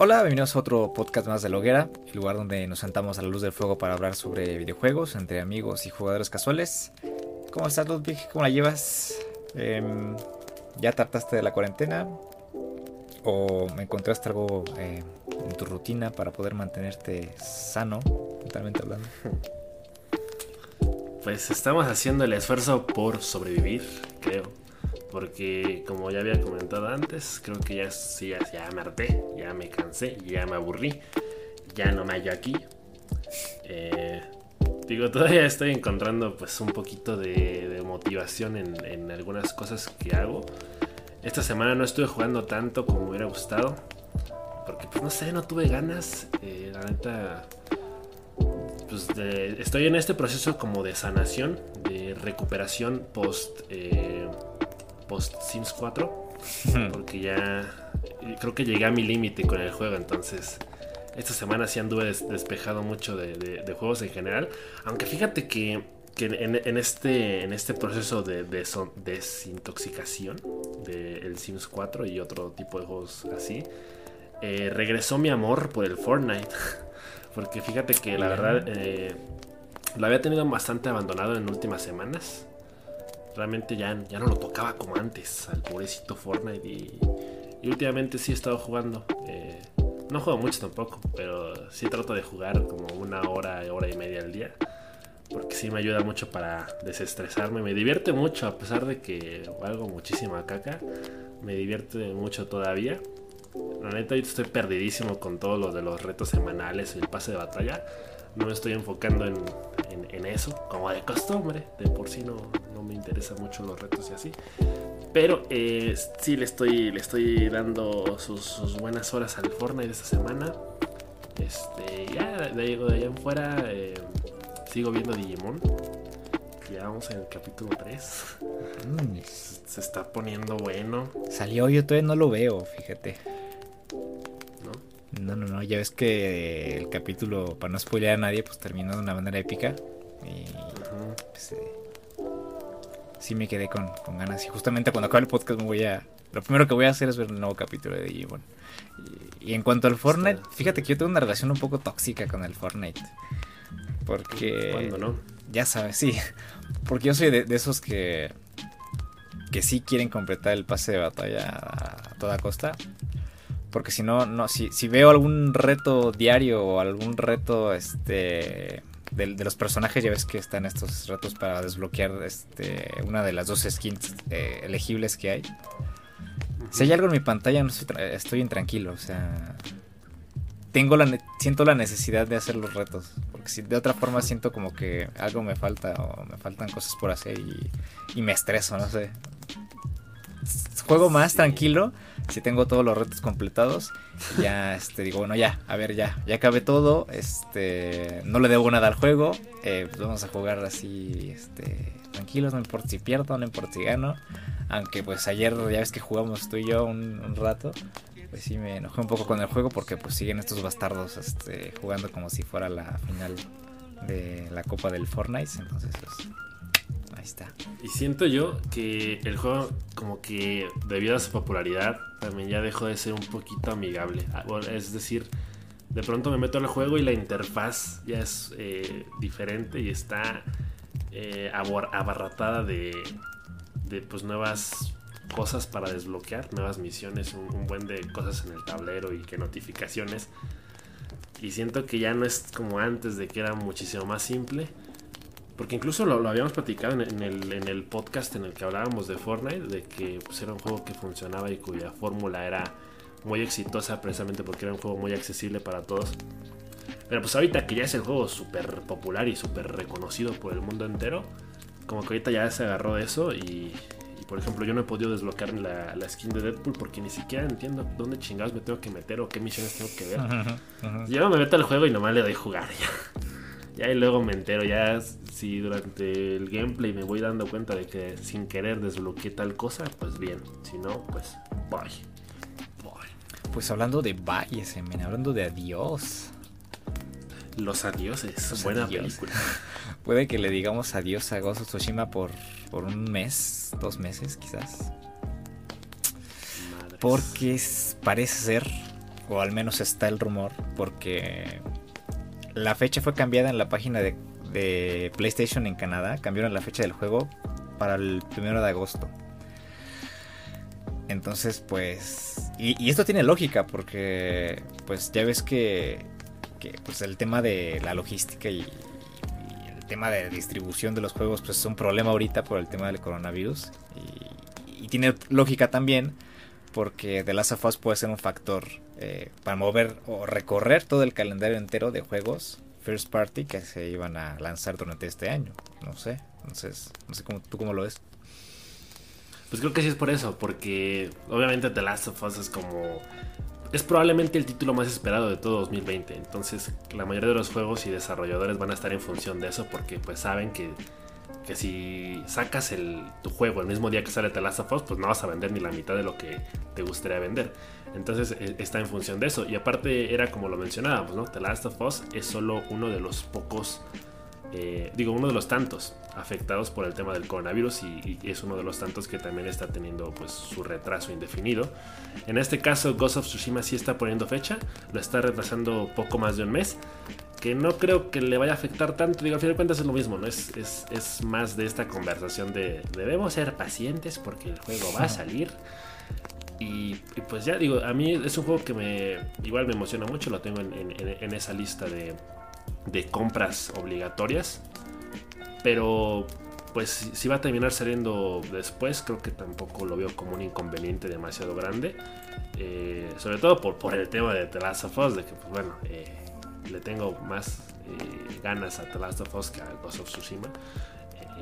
Hola, bienvenidos a otro podcast más de Loguera, el lugar donde nos sentamos a la luz del fuego para hablar sobre videojuegos entre amigos y jugadores casuales. ¿Cómo estás, Ludwig? ¿Cómo la llevas? Em, ¿Ya trataste de la cuarentena? ¿O encontraste algo eh, en tu rutina para poder mantenerte sano, mentalmente hablando? Pues estamos haciendo el esfuerzo por sobrevivir, creo. Porque como ya había comentado antes, creo que ya, ya, ya me harté, ya me cansé, ya me aburrí, ya no me hallo aquí. Eh, digo, todavía estoy encontrando pues un poquito de, motivación en, algunas cosas que hago. Esta semana no estuve jugando tanto como me hubiera gustado. Porque pues no sé, no tuve ganas. Eh, la neta... Pues estoy en este proceso como de sanación, de recuperación post... Eh, post Sims 4. Porque ya creo que llegué a mi límite con el juego. Entonces, esta semana sí anduve despejado mucho de, juegos en general. Aunque fíjate que, en, este, en este proceso de, desintoxicación del Sims 4 y otro tipo de juegos así, eh, regresó mi amor por el Fortnite. Porque fíjate que la verdad eh, lo había tenido bastante abandonado en últimas semanas realmente ya, ya no lo tocaba como antes al pobrecito Fortnite y, últimamente sí he estado jugando. Eh, no juego mucho tampoco, pero sí trato de jugar como una hora, hora y media al día. Porque sí me ayuda mucho para desestresarme. Me divierte mucho, a pesar de que valgo muchísima caca. Me divierte mucho todavía. La neta, yo estoy perdidísimo con todo lo de los retos semanales y el pase de batalla. No me estoy enfocando en, en, eso, como de costumbre. De por sí no, no me interesan mucho los retos y así. Pero eh, sí le estoy, le estoy dando sus, buenas horas al Fortnite esta semana. Este, ya de, de allá en fuera eh, sigo viendo Digimon. Ya vamos en el capítulo 3. Mm. Se está poniendo bueno. Salió, yo todavía no lo veo, fíjate. ¿No? No, no, no. Ya ves que el capítulo, para no spoilear a nadie, pues terminó de una manera épica. Y pues, eh, sí me quedé con, ganas. Y justamente cuando acabe el podcast me voy a... Lo primero que voy a hacer es ver el nuevo capítulo de Digimon. Y, en cuanto al Fortnite, fíjate que yo tengo una relación un poco tóxica con el Fortnite. Porque... ¿Cuándo no? Ya sabes, sí. Porque yo soy de, esos que... Que sí quieren completar el pase de batalla a toda costa. Porque si no, no, si, si veo algún reto diario o algún reto este de, los personajes ya ves que están estos retos para desbloquear este una de las dos skins eh, elegibles que hay. Si hay algo en mi pantalla no estoy, intranquilo, o sea, tengo la siento la necesidad de hacer los retos, porque si de otra forma siento como que algo me falta o me faltan cosas por hacer y, y me estreso, no sé. Juego más tranquilo si tengo todos los retos completados, ya este, digo, bueno, ya, a ver, ya, ya acabé todo, este, no le debo nada al juego, eh, pues vamos a jugar así, este, tranquilos, no importa si pierdo, no importa si gano, aunque pues ayer ya ves que jugamos tú y yo un, rato, pues sí me enojé un poco con el juego porque pues siguen estos bastardos este, jugando como si fuera la final de la Copa del Fortnite, entonces pues y siento yo que el juego, como que debido a su popularidad, también ya dejó de ser un poquito amigable. Ah, es decir, de pronto me meto al juego y la interfaz ya es eh, diferente y está eh, abarratada de, de pues nuevas cosas para desbloquear, nuevas misiones, un, buen de cosas en el tablero y que notificaciones. Y siento que ya no es como antes de que era muchísimo más simple. Porque incluso lo, habíamos platicado en, el, podcast en el que hablábamos de Fortnite, de que pues, era un juego que funcionaba y cuya fórmula era muy exitosa precisamente porque era un juego muy accesible para todos. Pero pues ahorita que ya es el juego súper popular y súper reconocido por el mundo entero, como que ahorita ya se agarró de eso y, por ejemplo yo no he podido desbloquear la, skin de Deadpool porque ni siquiera entiendo dónde chingados me tengo que meter o qué misiones tengo que ver. Yo me meto al juego y nomás le doy jugar ya. Ya y luego me entero, ya si durante el gameplay me voy dando cuenta de que sin querer desbloqueé tal cosa, pues bien. Si no, pues bye. Bye. Pues hablando de bye, men, hablando de adiós. Los adioses, buena película. Puede que le digamos adiós a Ghost of Tsushima por, por un mes, dos meses quizás. Porque parece ser o al menos está el rumor, porque la fecha fue cambiada en la página de, de PlayStation en Canadá, cambiaron la fecha del juego para el primero de agosto. Entonces, pues. Y, esto tiene lógica, porque. Pues ya ves que. que pues el tema de la logística y, el tema de distribución de los juegos, pues es un problema ahorita por el tema del coronavirus. Y, y tiene lógica también, porque The Last of Us puede ser un factor eh, para mover o recorrer todo el calendario entero de juegos first party que se iban a lanzar durante este año. No sé, entonces, no sé cómo, tú cómo lo ves. Pues creo que sí es por eso, porque obviamente The Last of Us es como... Es probablemente el título más esperado de todo 2020, entonces la mayoría de los juegos y desarrolladores van a estar en función de eso porque pues saben que, que si sacas el, tu juego el mismo día que sale The Last of Us, pues no vas a vender ni la mitad de lo que te gustaría vender. Entonces e, está en función de eso. Y aparte era como lo mencionábamos, ¿no? The Last of Us es solo uno de los pocos eh, digo, uno de los tantos afectados por el tema del coronavirus y, es uno de los tantos que también está teniendo pues su retraso indefinido. En este caso, Ghost of Tsushima sí está poniendo fecha, lo está retrasando poco más de un mes, que no creo que le vaya a afectar tanto, digo, al final de cuentas es lo mismo, ¿no? Es, es, más de esta conversación de debemos ser pacientes porque el juego va a salir. Y, pues ya digo, a mí es un juego que me igual me emociona mucho, lo tengo en esa lista de, de compras obligatorias. Pero pues si va a terminar saliendo después, creo que tampoco lo veo como un inconveniente demasiado grande. Eh, sobre todo por, por el tema de The Last of Us, de que pues bueno, eh, le tengo más eh, ganas a The Last of Us que a Ghost of Tsushima.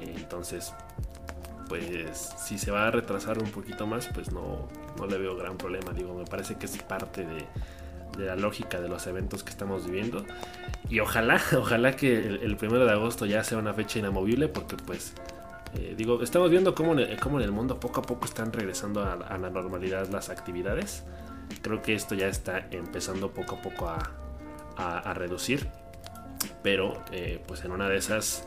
entonces, pues si se va a retrasar un poquito más, pues no, no le veo gran problema. Digo, me parece que es parte de, de la lógica de los eventos que estamos viviendo. Y ojalá, ojalá que el, primero de agosto ya sea una fecha inamovible, porque pues, eh, digo, estamos viendo cómo en, el, en, el, mundo poco a poco están regresando a, la normalidad las actividades. Creo que esto ya está empezando poco a poco a, a, reducir. Pero, eh, pues en una de esas,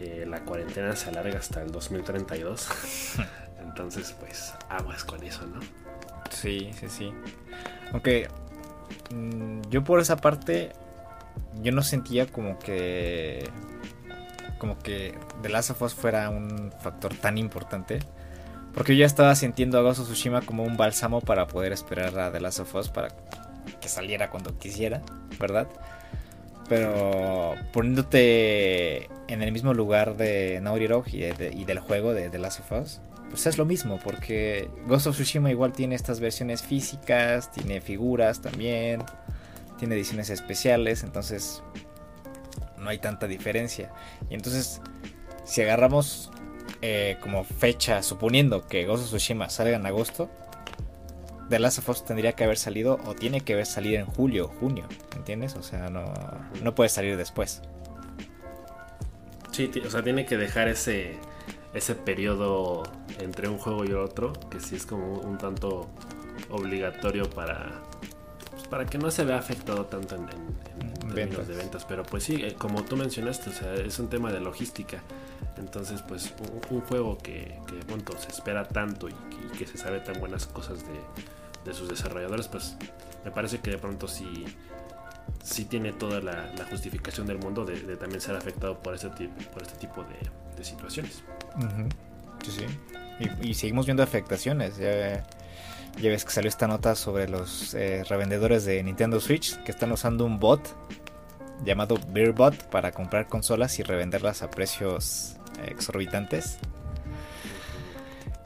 eh, la cuarentena se alarga hasta el 2032. Entonces, pues, aguas con eso, ¿no? Sí, sí, sí. Aunque Mm, yo por esa parte, yo no sentía como que como que The Last of Us fuera un factor tan importante. Porque yo ya estaba sintiendo a Ghost of Tsushima como un bálsamo para poder esperar a The Last of Us para que saliera cuando quisiera, ¿verdad? Pero poniéndote en el mismo lugar de Naughty Dog y, y del juego de The Last of Us, pues es lo mismo, porque Ghost of Tsushima igual tiene estas versiones físicas, tiene figuras también, tiene ediciones especiales, entonces no hay tanta diferencia. Y entonces, si agarramos eh, como fecha, suponiendo que Ghost of Tsushima salga en agosto, The Last of Us tendría que haber salido o tiene que haber salido en julio o junio, ¿entiendes? O sea, no, no puede salir después. Sí, o sea, tiene que dejar ese ese periodo entre un juego y otro, que sí es como un tanto obligatorio para, pues, para que no se vea afectado tanto en, términos de ventas. Pero pues sí, eh, como tú mencionaste, o sea, es un tema de logística. Entonces, pues un, juego que, que se espera tanto y, que se sabe tan buenas cosas de, sus desarrolladores, pues me parece que de pronto sí, sí tiene toda la, justificación del mundo de, también ser afectado por, ese, por este tipo de situaciones. Sí, sí. Y, seguimos viendo afectaciones. Ya, ves que salió esta nota sobre los eh, revendedores de Nintendo Switch que están usando un bot llamado BeerBot para comprar consolas y revenderlas a precios exorbitantes.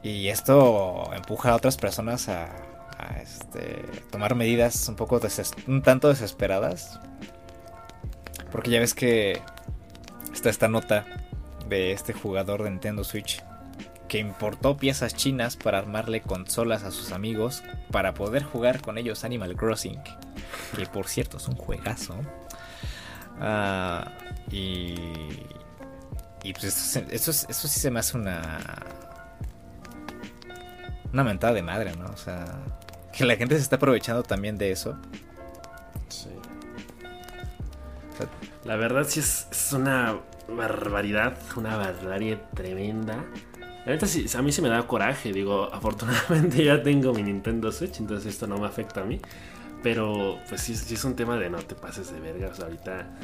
Y esto empuja a otras personas a, este, tomar medidas un poco un tanto desesperadas. Porque ya ves que está esta nota de este jugador de Nintendo Switch que importó piezas chinas para armarle consolas a sus amigos para poder jugar con ellos Animal Crossing, que por cierto es un juegazo. Ah, y, y pues esto, eso sí se me hace una una mentada de madre, ¿no? O sea, que la gente se está aprovechando también de eso. Sí. la verdad sí es, es una barbaridad, una barbarie tremenda. La neta, sí, a mí sí me da coraje. Digo, afortunadamente ya tengo mi Nintendo Switch, entonces esto no me afecta a mí. Pero, pues sí, sí es un tema de no te pases de verga. O sea, ahorita,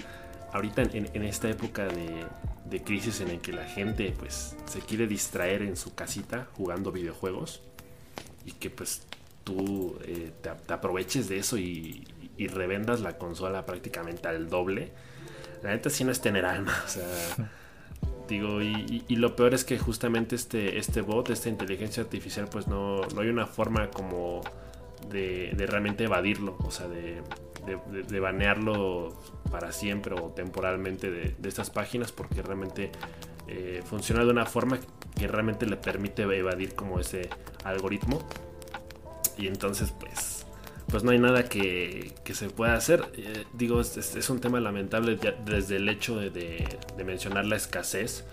ahorita en, en esta época de, de, crisis en el que la gente, pues, se quiere distraer en su casita jugando videojuegos y que, pues, tú eh, te, te, aproveches de eso y, y, revendas la consola prácticamente al doble. La neta, sí no es tener alma. O sea. Digo, y, y, lo peor es que justamente este, este bot, esta inteligencia artificial, pues no, no hay una forma como de, de realmente evadirlo, o sea, de, de, de, banearlo para siempre o temporalmente de, estas páginas, porque realmente eh, funciona de una forma que realmente le permite evadir como ese algoritmo. Y entonces, pues, pues no hay nada que, que se pueda hacer. Eh, digo, es, es, un tema lamentable desde el hecho de, de, mencionar la escasez,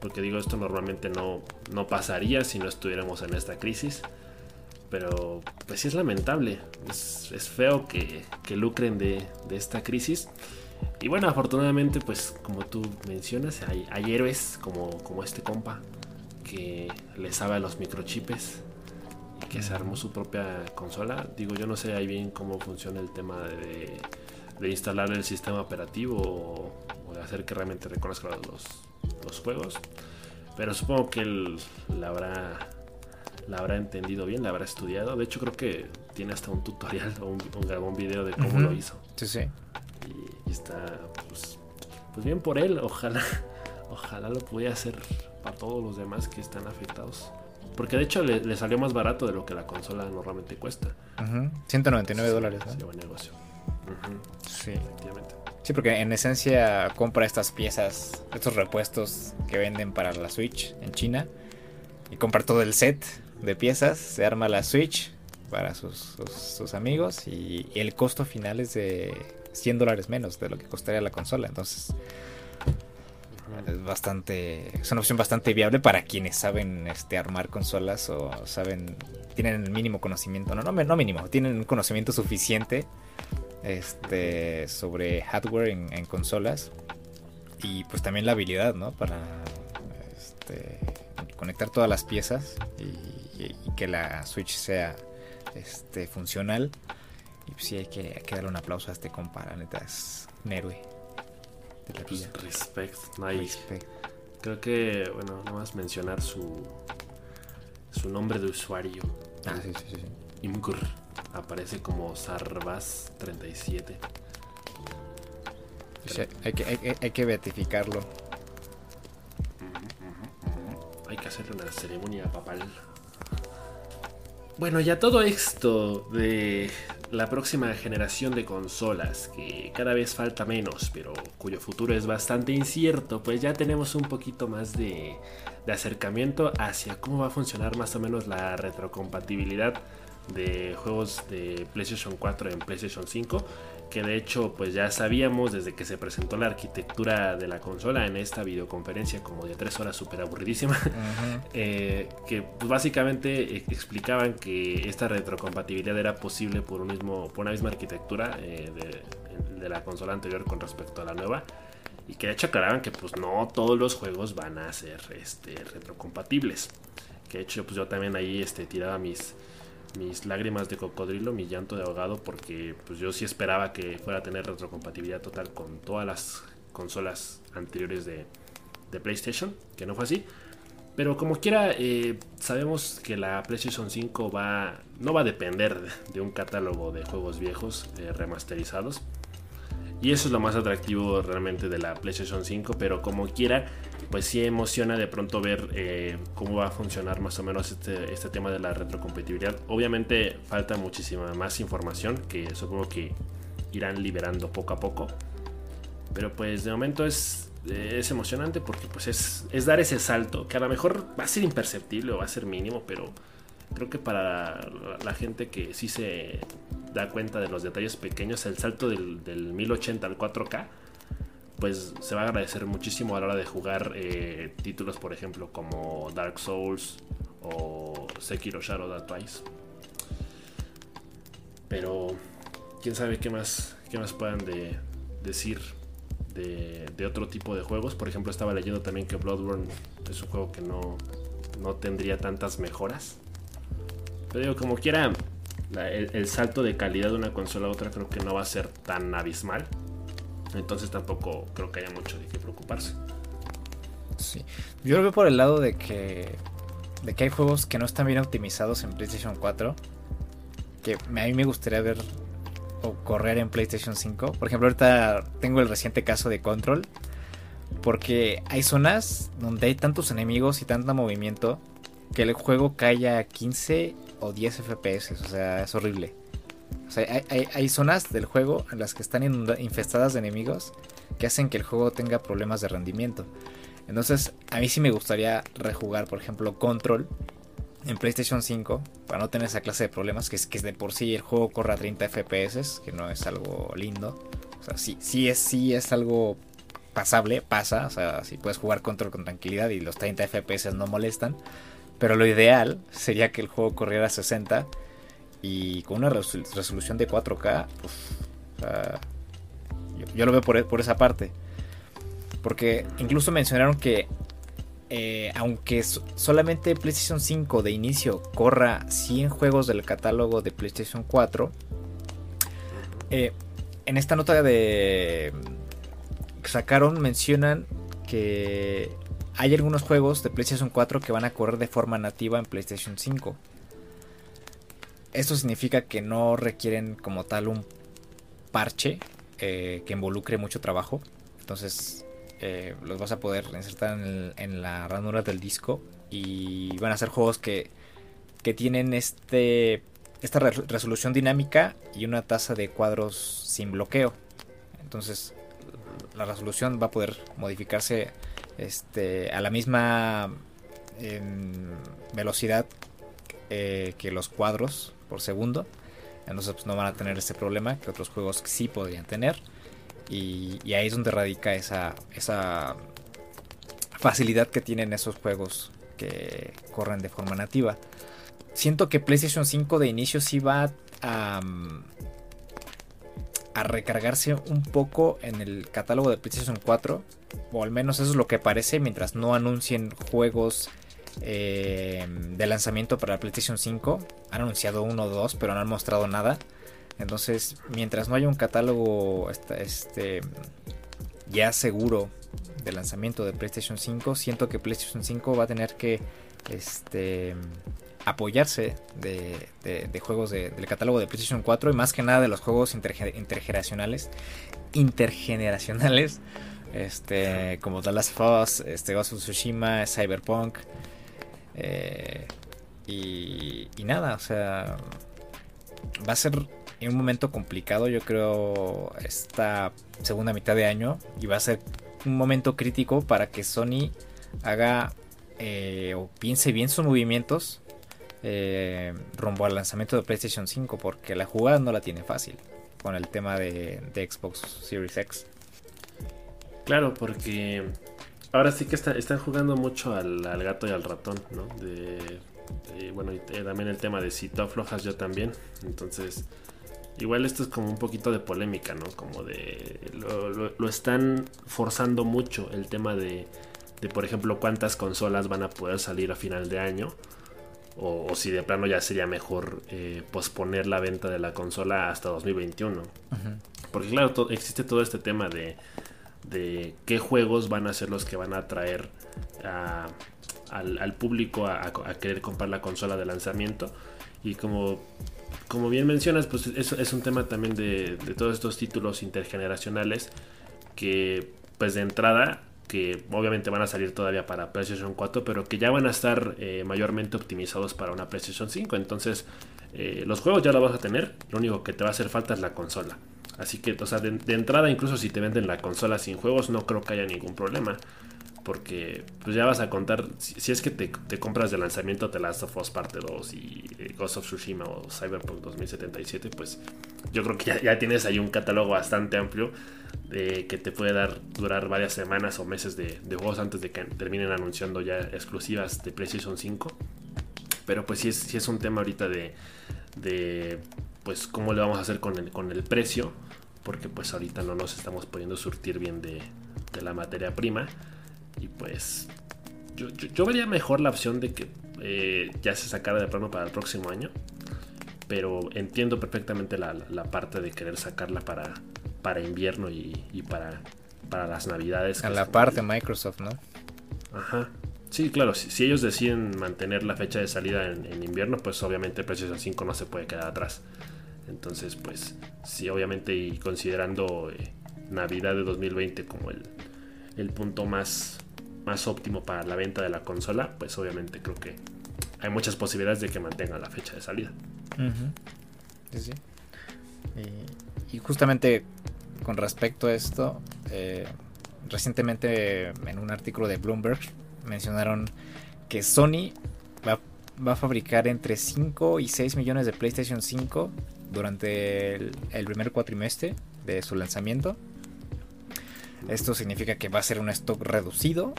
porque digo, esto normalmente no, no pasaría si no estuviéramos en esta crisis. Pero pues sí es lamentable, es, es feo que, que lucren de, de, esta crisis. Y bueno, afortunadamente, pues como tú mencionas, hay, hay héroes como, como este compa que le sabe a los microchips que se armó su propia consola. Digo, yo no sé ahí bien cómo funciona el tema de, de instalar el sistema operativo o, o, de hacer que realmente reconozca los, los juegos. Pero supongo que él la habrá, la habrá entendido bien, la habrá estudiado. De hecho, creo que tiene hasta un tutorial o un, un, un video de cómo uh -huh. lo hizo. Sí, sí. Y, y está, pues, pues, bien por él. Ojalá, ojalá lo pudiera hacer para todos los demás que están afectados. Porque de hecho le, le, salió más barato de lo que la consola normalmente cuesta. Uh -huh. 199 sí, dólares. ¿no? Sí, buen negocio. Uh -huh. Sí. Efectivamente. Sí, porque en esencia compra estas piezas, estos repuestos que venden para la Switch en China. Y compra todo el set de piezas, se arma la Switch para sus, sus, sus amigos. Y, y, el costo final es de 100 dólares menos de lo que costaría la consola. Entonces es bastante es una opción bastante viable para quienes saben este armar consolas o saben tienen el mínimo conocimiento no no, no mínimo tienen un conocimiento suficiente este sobre hardware en, consolas y pues también la habilidad no para este, conectar todas las piezas y, que la switch sea este funcional. Y pues sí hay que, hay que darle un aplauso a este compa la neta es un héroe pues respect, no hay. Respect. Creo que, bueno, nada más mencionar su su nombre de usuario. Ah, sí, sí, sí. Imgur. Aparece como Sarvas37. Sí, hay, que, hay, hay, que beatificarlo. Uh -huh, uh -huh. Hay que hacerle una ceremonia papal. Bueno, ya todo esto de la próxima generación de consolas, que cada vez falta menos, pero cuyo futuro es bastante incierto, pues ya tenemos un poquito más de, de acercamiento hacia cómo va a funcionar más o menos la retrocompatibilidad de juegos de PlayStation 4 en PlayStation 5 que de hecho pues ya sabíamos desde que se presentó la arquitectura de la consola en esta videoconferencia como de tres horas súper aburridísima uh -huh. eh, que pues, básicamente explicaban que esta retrocompatibilidad era posible por, un mismo, por una misma arquitectura eh, de, de, la consola anterior con respecto a la nueva y que de hecho aclaraban que pues no todos los juegos van a ser este, retrocompatibles que de hecho pues yo también ahí este, tiraba mis mis lágrimas de cocodrilo, mi llanto de ahogado, porque pues yo sí esperaba que fuera a tener retrocompatibilidad total con todas las consolas anteriores de, de PlayStation, que no fue así. Pero como quiera, eh, sabemos que la PlayStation 5 va, no va a depender de un catálogo de juegos viejos eh, remasterizados. Y eso es lo más atractivo realmente de la PlayStation 5, pero como quiera, pues sí emociona de pronto ver eh, cómo va a funcionar más o menos este, este, tema de la retrocompatibilidad. Obviamente falta muchísima más información que supongo que irán liberando poco a poco. Pero pues de momento es, es emocionante porque pues es, es dar ese salto que a lo mejor va a ser imperceptible o va a ser mínimo, pero creo que para la gente que sí se da cuenta de los detalles pequeños, el salto del, del 1080 al 4K pues se va a agradecer muchísimo a la hora de jugar eh, títulos, por ejemplo, como Dark Souls o Sekiro Shadow Die Twice. Pero quién sabe qué más, qué más puedan de, decir de, de, otro tipo de juegos. Por ejemplo, estaba leyendo también que Bloodborne es un juego que no, no tendría tantas mejoras. Pero digo, como quiera, el, salto de calidad de una consola a otra creo que no va a ser tan abismal. Entonces tampoco creo que haya mucho de qué preocuparse. Sí. Yo lo veo por el lado de que, de que hay juegos que no están bien optimizados en PlayStation 4. Que a mí me gustaría ver o correr en PlayStation 5. Por ejemplo, ahorita tengo el reciente caso de Control. Porque hay zonas donde hay tantos enemigos y tanto movimiento que el juego cae a 15 o 10 FPS. O sea, es horrible. Hay, zonas del juego en las que están infestadas de enemigos que hacen que el juego tenga problemas de rendimiento. Entonces, a mí sí me gustaría rejugar, por ejemplo, Control en PlayStation 5 para no tener esa clase de problemas. Que es que de por sí el juego corra a 30 FPS, que no es algo lindo. O sea, sí, es, es algo pasable, pasa. O sea, si puedes jugar Control con tranquilidad y los 30 FPS no molestan. Pero lo ideal sería que el juego corriera a 60 y con una resolución de 4K. yo, lo veo por, por esa parte. Porque incluso mencionaron que eh, aunque solamente PlayStation 5 de inicio corra 100 juegos del catálogo de PlayStation 4, eh, en esta nota de sacaron mencionan que hay algunos juegos de PlayStation 4 que van a correr de forma nativa en PlayStation 5. Esto significa que no requieren como tal un parche eh, que involucre mucho trabajo. Entonces eh, los vas a poder insertar en, la ranura del disco y van a ser juegos que, que tienen este esta resolución dinámica y una tasa de cuadros sin bloqueo. Entonces la resolución va a poder modificarse este, a la misma velocidad eh, que los cuadros por segundo. Entonces pues, no van a tener este problema que otros juegos sí podrían tener. Y, ahí es donde radica esa, esa facilidad que tienen esos juegos que corren de forma nativa. Siento que PlayStation 5 de inicio sí va a, a recargarse un poco en el catálogo de PlayStation 4. O al menos eso es lo que parece mientras no anuncien juegos eh, de lanzamiento para PlayStation 5. Han anunciado uno o dos, pero no han mostrado nada. Entonces, mientras no haya un catálogo este, ya seguro de lanzamiento de PlayStation 5, siento que PlayStation 5 va a tener que este, apoyarse de, juegos del catálogo de PlayStation 4 y más que nada de los juegos intergeneracionales, intergeneracionales, este, como The Last of este, Ghost of Tsushima, Cyberpunk. Eh, y, y nada, o sea, va a ser en un momento complicado, yo creo, esta segunda mitad de año. Y va a ser un momento crítico para que Sony haga eh, o piense bien sus movimientos eh, rumbo al lanzamiento de PlayStation 5. Porque la jugada no la tiene fácil con el tema de, Xbox Series X. Claro, porque ahora sí que están jugando mucho al, gato y al ratón, ¿no? De, bueno, y también el tema de si tú aflojas yo también. Entonces, Igual esto es como un poquito de polémica, ¿no? Como de... Lo, están forzando mucho el tema de, de, por ejemplo, cuántas consolas van a poder salir a final de año. O, si de plano ya sería mejor eh, posponer la venta de la consola hasta 2021. Porque claro, existe todo este tema de, de qué juegos van a ser los que van a atraer al, público a, querer comprar la consola de lanzamiento. Y como como bien mencionas, pues eso es un tema también de, todos estos títulos intergeneracionales que pues de entrada que obviamente van a salir todavía para PlayStation 4, pero que ya van a estar eh, mayormente optimizados para una PlayStation 5. Entonces, eh, los juegos ya los vas a tener, lo único que te va a hacer falta es la consola. Así que, o sea, de, entrada, incluso si te venden la consola sin juegos, no creo que haya ningún problema porque pues ya vas a contar, si, es que te, compras de lanzamiento The Last of Us Parte 2 y eh, Ghost of Tsushima o Cyberpunk 2077, pues yo creo que ya, tienes ahí un catálogo bastante amplio de, que te puede dar durar varias semanas o meses de, juegos antes de que terminen anunciando ya exclusivas de PlayStation 5. Pero pues sí es, sí es un tema ahorita de, de pues cómo le vamos a hacer con el, con el precio, porque pues ahorita no nos estamos pudiendo surtir bien de, de la materia prima. Y pues yo, vería mejor la opción de que eh, ya se sacara de plano para el próximo año. Pero entiendo perfectamente la, parte de querer sacarla para, para invierno y, para, para las navidades. A la parte de Microsoft, ¿no? Ajá. Sí, claro, si, ellos deciden mantener la fecha de salida en, invierno, pues obviamente PlayStation 5 no se puede quedar atrás. Entonces, pues sí, obviamente y considerando eh, Navidad de 2020 como el, el punto más, más óptimo para la venta de la consola, pues obviamente creo que hay muchas posibilidades de que mantengan la fecha de salida. sí, sí. Y, justamente con respecto a esto, eh, recientemente en un artículo de Bloomberg mencionaron que Sony va, va, a fabricar entre 5 y 6 millones de PlayStation 5 durante el, primer cuatrimestre de su lanzamiento. Esto significa que va a ser un stock reducido.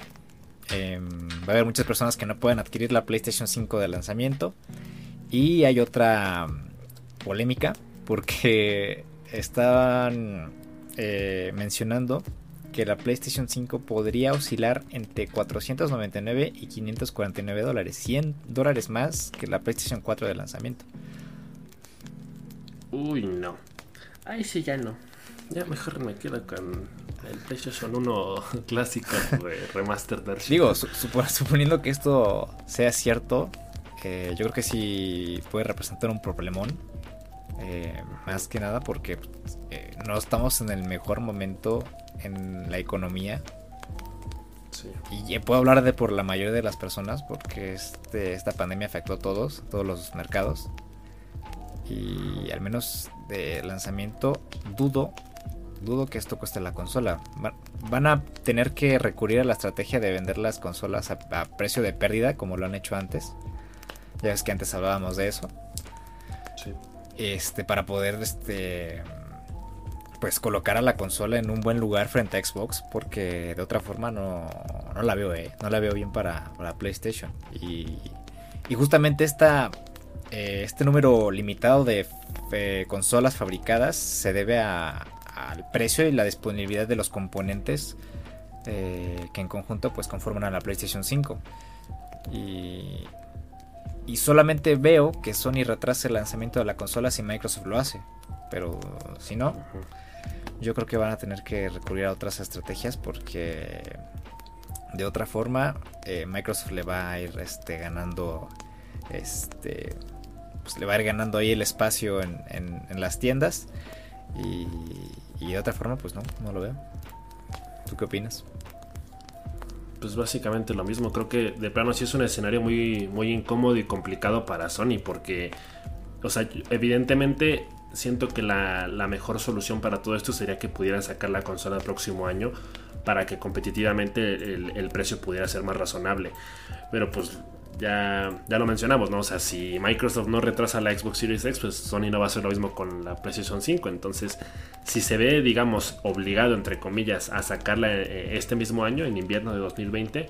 Em, va a haber muchas personas que no pueden adquirir la PlayStation 5 de lanzamiento. Y hay otra polémica porque estaban eh, mencionando que la PlayStation 5 podría oscilar entre 499 y 549 dólares, 100 dólares más que la PlayStation 4 de lanzamiento. Uy, no. Ahí sí ya no. Ya mejor me quedo con el PlayStation 1 clásico de Remastered version. Digo, suponiendo que esto sea cierto, eh, yo creo que sí puede representar un problemón. Eh, más que nada porque eh, no estamos en el mejor momento en la economía. Sí. Y puedo hablar de por la mayoría de las personas porque este, esta pandemia afectó a todos, todos los mercados y al menos de lanzamiento dudo dudo que esto cueste la consola. Van a tener que recurrir a la estrategia de vender las consolas a, precio de pérdida, como lo han hecho antes. Ya ves que antes hablábamos de eso. Sí. Este, para poder este pues colocar a la consola en un buen lugar frente a Xbox, porque de otra forma no, no la veo, eh, no la veo bien para, para PlayStation. Y, y justamente esta eh, este número limitado de eh, consolas fabricadas se debe al precio y la disponibilidad de los componentes eh, que en conjunto pues conforman a la PlayStation 5. Y, y solamente veo que Sony retrasa el lanzamiento de la consola si Microsoft lo hace. Pero si no, yo creo que van a tener que recurrir a otras estrategias porque de otra forma Microsoft le va a ir este, ganando este pues le va a ir ganando ahí el espacio en, las tiendas. Y, de otra forma, pues no, no lo veo. ¿Tú qué opinas? Pues básicamente lo mismo. Creo que de plano sí es un escenario muy, muy incómodo y complicado para Sony. Porque, o sea, evidentemente siento que la, mejor solución para todo esto sería que pudieran sacar la consola el próximo año para que competitivamente el, precio pudiera ser más razonable. Pero pues ya, ya lo mencionamos, ¿no? O sea, si Microsoft no retrasa la Xbox Series X, pues Sony no va a hacer lo mismo con la PlayStation 5. Entonces, si se ve, digamos, obligado, entre comillas, a sacarla eh, este mismo año, en invierno de 2020,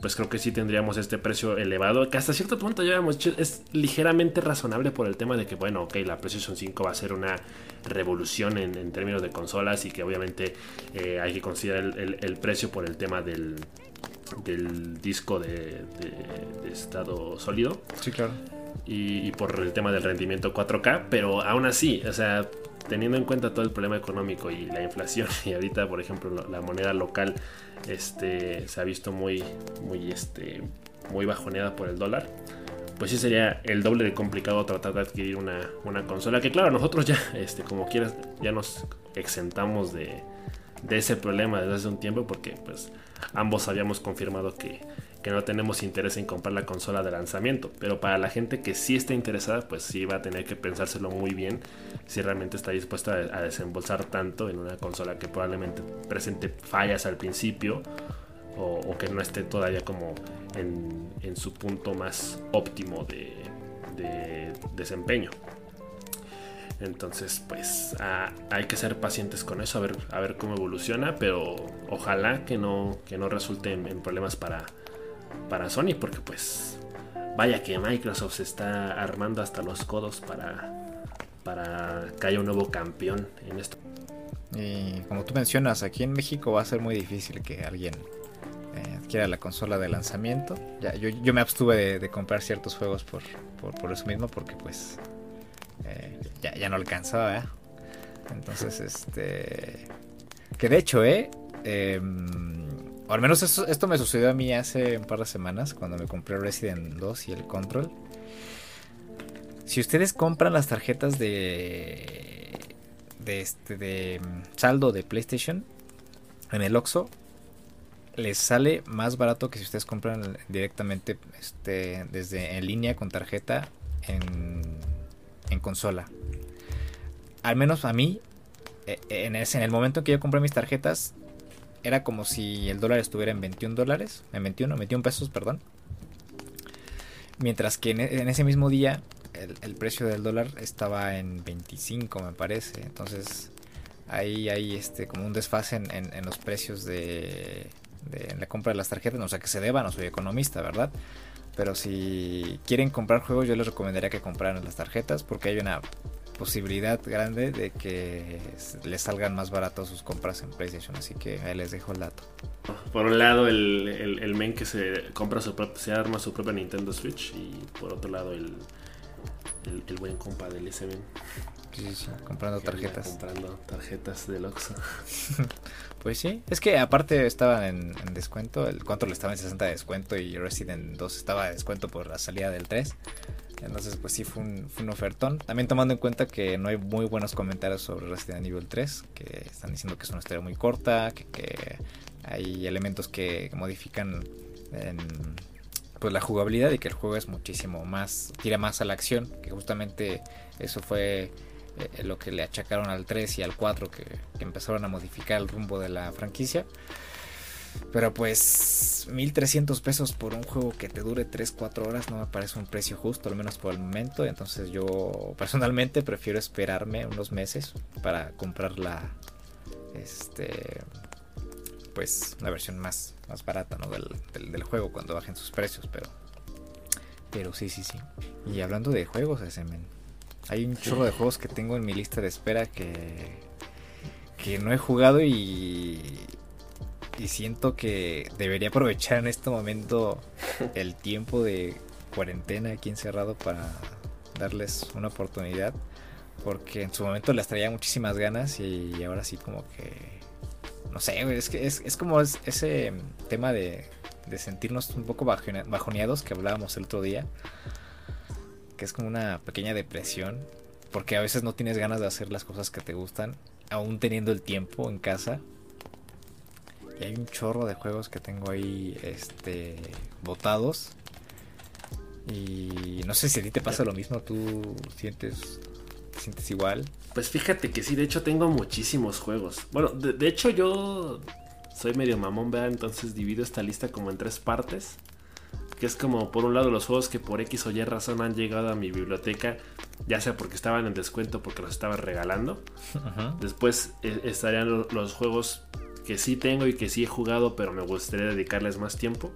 pues creo que sí tendríamos este precio elevado, que hasta cierto punto ya hemos dicho, es ligeramente razonable por el tema de que, bueno, ok, la PlayStation 5 va a ser una revolución en, términos de consolas y que obviamente eh, hay que considerar el precio por el tema del del disco de, estado sólido. Sí, claro. Y, por el tema del rendimiento 4K, pero aún así, o sea, teniendo en cuenta todo el problema económico y la inflación, y ahorita, por ejemplo, la moneda local este, se ha visto muy, muy, este, muy bajoneada por el dólar pues sí sería el doble de complicado tratar de adquirir una, una, consola. Que claro, nosotros ya, este, como quieras, ya nos exentamos de, de ese problema desde hace un tiempo porque pues ambos habíamos confirmado que, no tenemos interés en comprar la consola de lanzamiento. Pero para la gente que sí está interesada, pues sí va a tener que pensárselo muy bien si realmente está dispuesta a, desembolsar tanto en una consola que probablemente presente fallas al principio o, que no esté todavía como en, su punto más óptimo de desempeño. Entonces, pues hay que ser pacientes con eso, a ver, a ver cómo evoluciona, pero ojalá que no, que no resulte en, problemas para, para Sony, porque pues vaya que Microsoft se está armando hasta los codos para, para que haya un nuevo campeón en esto. Y como tú mencionas, aquí en México va a ser muy difícil que alguien eh, siquiera la consola de lanzamiento. Ya, yo, yo me abstuve de, comprar ciertos juegos por, por, eso mismo, porque pues eh, ya, ya, no alcanzaba, ¿eh? Entonces, este... Que de hecho, ¿eh? Em, o al menos esto, me sucedió a mí hace un par de semanas, cuando me compré Resident 2 y el Control. Si ustedes compran las tarjetas de... De este... De mm, saldo de PlayStation en el Oxxo les sale más barato que si ustedes compran directamente este, desde en línea con tarjeta en, en consola. Al menos a mí, e, en, ese, en el momento en que yo compré mis tarjetas, era como si el dólar estuviera en 21 dólares, en 21, 21 pesos, perdón. Mientras que en, e, ese mismo día el, precio del dólar estaba en 25, me parece. Entonces ahí hay este como un desfase en los precios de, de la compra de las tarjetas, no sé que se deba, no soy economista, ¿verdad? Pero si quieren comprar juegos, yo les recomendaría que compraran las tarjetas porque hay una posibilidad grande de que les salgan más baratos sus compras en PlayStation. Así que ahí les dejo el dato. Por un lado, el, el, men que se compra su se arma su propia Nintendo Switch. Y por otro lado, el, el, buen compa del SB. Sí, sí, comprando tarjetas. Comprando tarjetas de Oxxo. pues sí, es que aparte estaban en, descuento, el Control estaba en 60 de descuento y Resident 2 estaba de descuento por la salida del 3. Entonces pues sí fue un, fue un ofertón. También tomando en cuenta que no hay muy buenos comentarios sobre Resident Evil 3, que están diciendo que es una historia muy corta, que, que hay elementos que modifican en pues la jugabilidad y que el juego es muchísimo más, tira más a la acción, que justamente eso fue eh, lo que le achacaron al 3 y al 4 que, empezaron a modificar el rumbo de la franquicia. Pero pues 1300 pesos por un juego que te dure 3-4 horas no me parece un precio justo, al menos por el momento. Entonces yo personalmente prefiero esperarme unos meses para comprar la, este, pues una versión más, más barata ¿no? del, del, juego cuando bajen sus precios. Pero, pero sí, sí, sí. Y hablando de juegos, ese men, hay un chorro de juegos que tengo en mi lista de espera que, que no he jugado y, y siento que debería aprovechar en este momento el tiempo de cuarentena aquí encerrado para darles una oportunidad. Porque en su momento les traía muchísimas ganas y ahora sí como que... No sé, es que es, como ese tema de, de sentirnos un poco bajoneados que hablábamos el otro día que es como una pequeña depresión, porque a veces no tienes ganas de hacer las cosas que te gustan, aún teniendo el tiempo en casa. Y hay un chorro de juegos que tengo ahí este botados. Y no sé si a ti te pasa lo mismo, tú sientes sientes igual. Pues fíjate que sí, de hecho tengo muchísimos juegos. Bueno, de, hecho yo soy medio mamón, ¿verdad? Entonces divido esta lista como en tres partes que es como por un lado los juegos que por X o Y razón han llegado a mi biblioteca, ya sea porque estaban en descuento porque los estaba regalando. Después eh, estarían los juegos que sí tengo y que sí he jugado, pero me gustaría dedicarles más tiempo.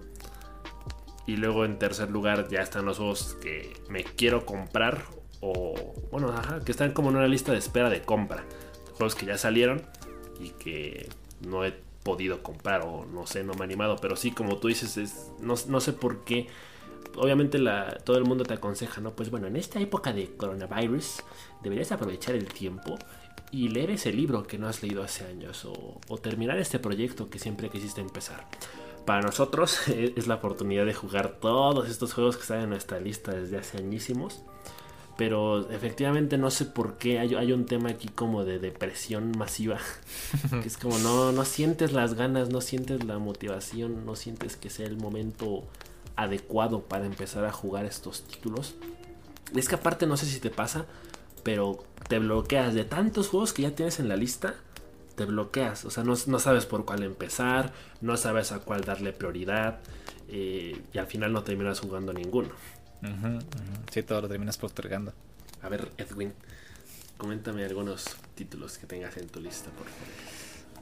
Y luego en tercer lugar ya están los juegos que me quiero comprar o bueno, ajá, que están como en una lista de espera de compra. Juegos que ya salieron y que no he podido comprar o no sé, no me ha animado, pero sí, como tú dices, es, no, sé por qué. Obviamente la, todo el mundo te aconseja, ¿no? Pues bueno, en esta época de coronavirus deberías aprovechar el tiempo y leer ese libro que no has leído hace años o, o terminar este proyecto que siempre quisiste empezar. Para nosotros es la oportunidad de jugar todos estos juegos que están en nuestra lista desde hace añísimos pero efectivamente no sé por qué hay, hay, un tema aquí como de depresión masiva. que es como no, no sientes las ganas, no sientes la motivación, no sientes que sea el momento adecuado para empezar a jugar estos títulos. Es que aparte no sé si te pasa, pero te bloqueas de tantos juegos que ya tienes en la lista. Te bloqueas, o sea, no, sabes por cuál empezar, no sabes a cuál darle prioridad eh, y al final no terminas jugando ninguno. Sí, todo lo terminas postergando. A ver, Edwin, coméntame algunos títulos que tengas en tu lista, por favor.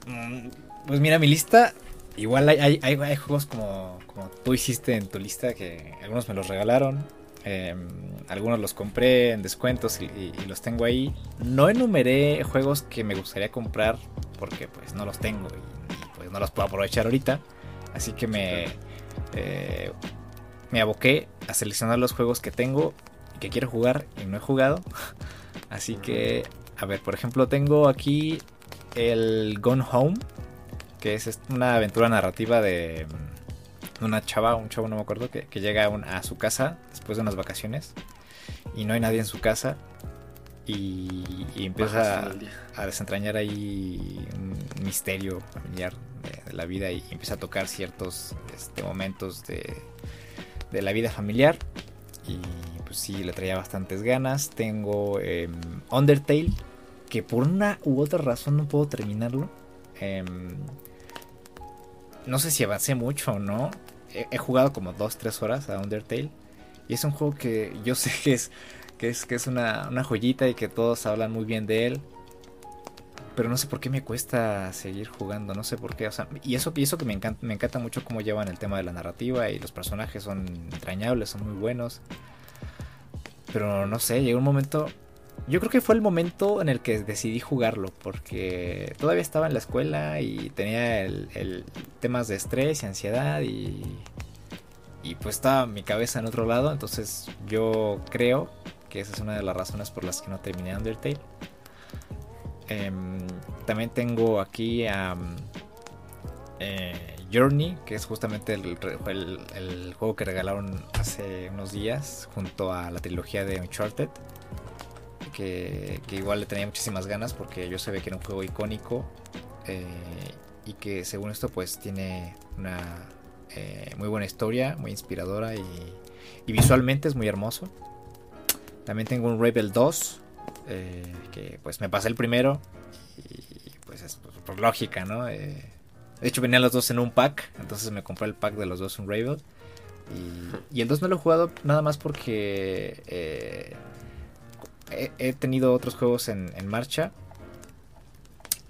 Mm, pues mira, mi lista, igual hay, hay, juegos como, como, tú hiciste en tu lista, que algunos me los regalaron, em, algunos los compré en descuentos y, los tengo ahí. No enumeré juegos que me gustaría comprar porque pues no los tengo y, pues no los puedo aprovechar ahorita. Así que me, eh, me aboqué a seleccionar los juegos que tengo y que quiero jugar y no he jugado. Así que, a ver, por ejemplo, tengo aquí el Gone Home, que es una aventura narrativa de una chava, un chavo no me acuerdo, que, llega a, su casa después de unas vacaciones y no hay nadie en su casa y, empieza a, desentrañar ahí un misterio familiar de, la vida y empieza a tocar ciertos este, momentos de, de, la vida familiar y pues sí, le traía bastantes ganas. Tengo eh, Undertale, que por una u otra razón no puedo terminarlo. Em, no sé si avancé mucho o no. He, jugado como 2-3 horas a Undertale. Y es un juego que yo sé que es, que es, que es una, una joyita y que todos hablan muy bien de él pero no sé por qué me cuesta seguir jugando, no sé por qué, o sea, y eso, eso que me encanta, me encanta mucho cómo llevan el tema de la narrativa y los personajes son entrañables, son muy buenos. Pero no sé, llegó un momento, yo creo que fue el momento en el que decidí jugarlo, porque todavía estaba en la escuela y tenía el, temas de estrés y ansiedad y, y pues estaba mi cabeza en otro lado, entonces yo creo que esa es una de las razones por las que no terminé Undertale. Em, también tengo aquí a eh, Journey, que es justamente el, juego que regalaron hace unos días junto a la trilogía de Uncharted. Que, igual le tenía muchísimas ganas porque yo sabía que era un juego icónico eh, y que según esto pues tiene una eh, muy buena historia, muy inspiradora y, y, visualmente es muy hermoso. También tengo un Rebel 2 eh, que pues me pasé el primero y pues es pues, por lógica, ¿no? Eh, de hecho venían los dos en un pack, entonces me compré el pack de los dos un Ravel. Y, el 2 no lo he jugado nada más porque eh, he, tenido otros juegos en, marcha.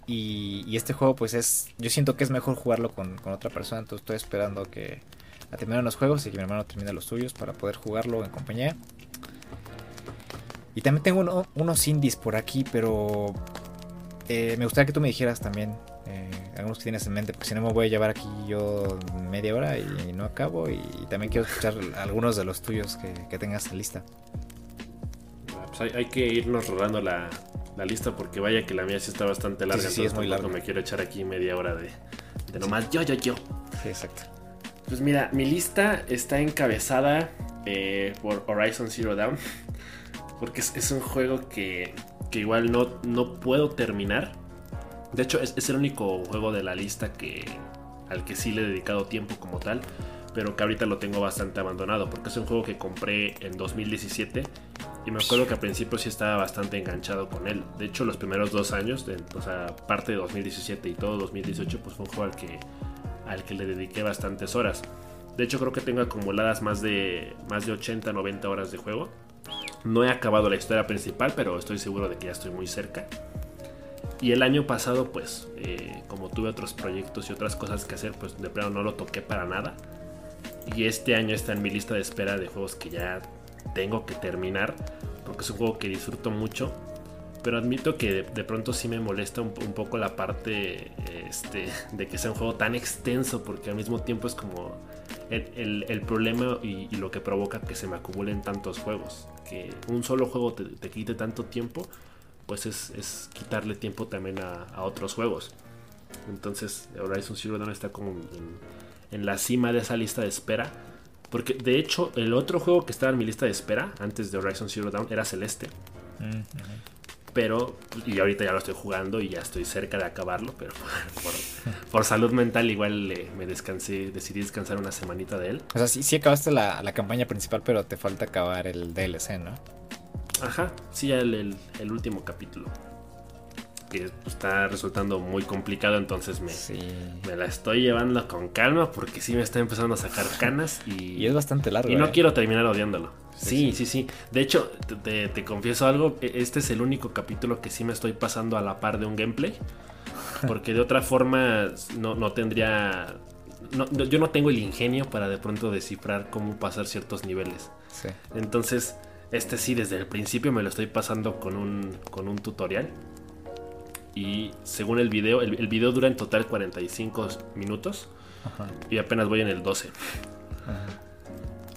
Y, este juego pues es, yo siento que es mejor jugarlo con, otra persona, entonces estoy esperando que a terminar los juegos y que mi hermano termine los suyos para poder jugarlo en compañía. Y también tengo unos indies por aquí, pero eh, me gustaría que tú me dijeras también eh, algunos que tienes en mente, porque si no me voy a llevar aquí yo media hora y no acabo. Y, también quiero escuchar algunos de los tuyos que, tengas en lista. Pues hay, que irnos rodando la, lista porque vaya que la mía sí está bastante larga. Sí, es muy larga. Me quiero echar aquí media hora de, de nomás yo, yo, yo. Sí, exacto. Pues mira, mi lista está encabezada eh, por Horizon Zero Dawn. Porque es, un juego que, igual no, no puedo terminar. De hecho, es, el único juego de la lista que, al que sí le he dedicado tiempo como tal. Pero que ahorita lo tengo bastante abandonado. Porque es un juego que compré en 2017. Y me acuerdo que al principio sí estaba bastante enganchado con él. De hecho, los primeros dos años, o sea, parte de 2017 y todo 2018, pues fue un juego al que, al que le dediqué bastantes horas. De hecho, creo que tengo acumuladas más de, más de 80, 90 horas de juego. No he acabado la historia principal, pero estoy seguro de que ya estoy muy cerca. Y el año pasado, pues, eh, como tuve otros proyectos y otras cosas que hacer, pues de plano no lo toqué para nada. Y este año está en mi lista de espera de juegos que ya tengo que terminar, porque es un juego que disfruto mucho. Pero admito que de, pronto sí me molesta un, poco la parte este, de que sea un juego tan extenso, porque al mismo tiempo es como el, problema y, lo que provoca que se me acumulen tantos juegos. Que un solo juego te, quite tanto tiempo, pues es, quitarle tiempo también a, otros juegos. Entonces Horizon Zero Dawn está como en, la cima de esa lista de espera. Porque de hecho el otro juego que estaba en mi lista de espera antes de Horizon Zero Dawn era Celeste. Mm, pero, y ahorita ya lo estoy jugando y ya estoy cerca de acabarlo, pero por, salud mental igual me descansé, decidí descansar una semanita de él. O sea, sí, sí acabaste la, campaña principal, pero te falta acabar el DLC, ¿no? Ajá, sí, ya el, último capítulo. Que está resultando muy complicado, entonces me, me la estoy llevando con calma porque sí me está empezando a sacar canas y, y es bastante largo. Y no ¿eh? quiero terminar odiándolo. Sí, sí, sí. De hecho, te, confieso algo, e, este es el único capítulo que sí me estoy pasando a la par de un gameplay. Porque de otra forma no, tendría... yo no tengo el ingenio para de pronto descifrar cómo pasar ciertos niveles. Entonces, este sí, desde el principio me lo estoy pasando con un, con un tutorial. Y según el video, el, el video dura en total 45 minutos. y apenas voy en el 12.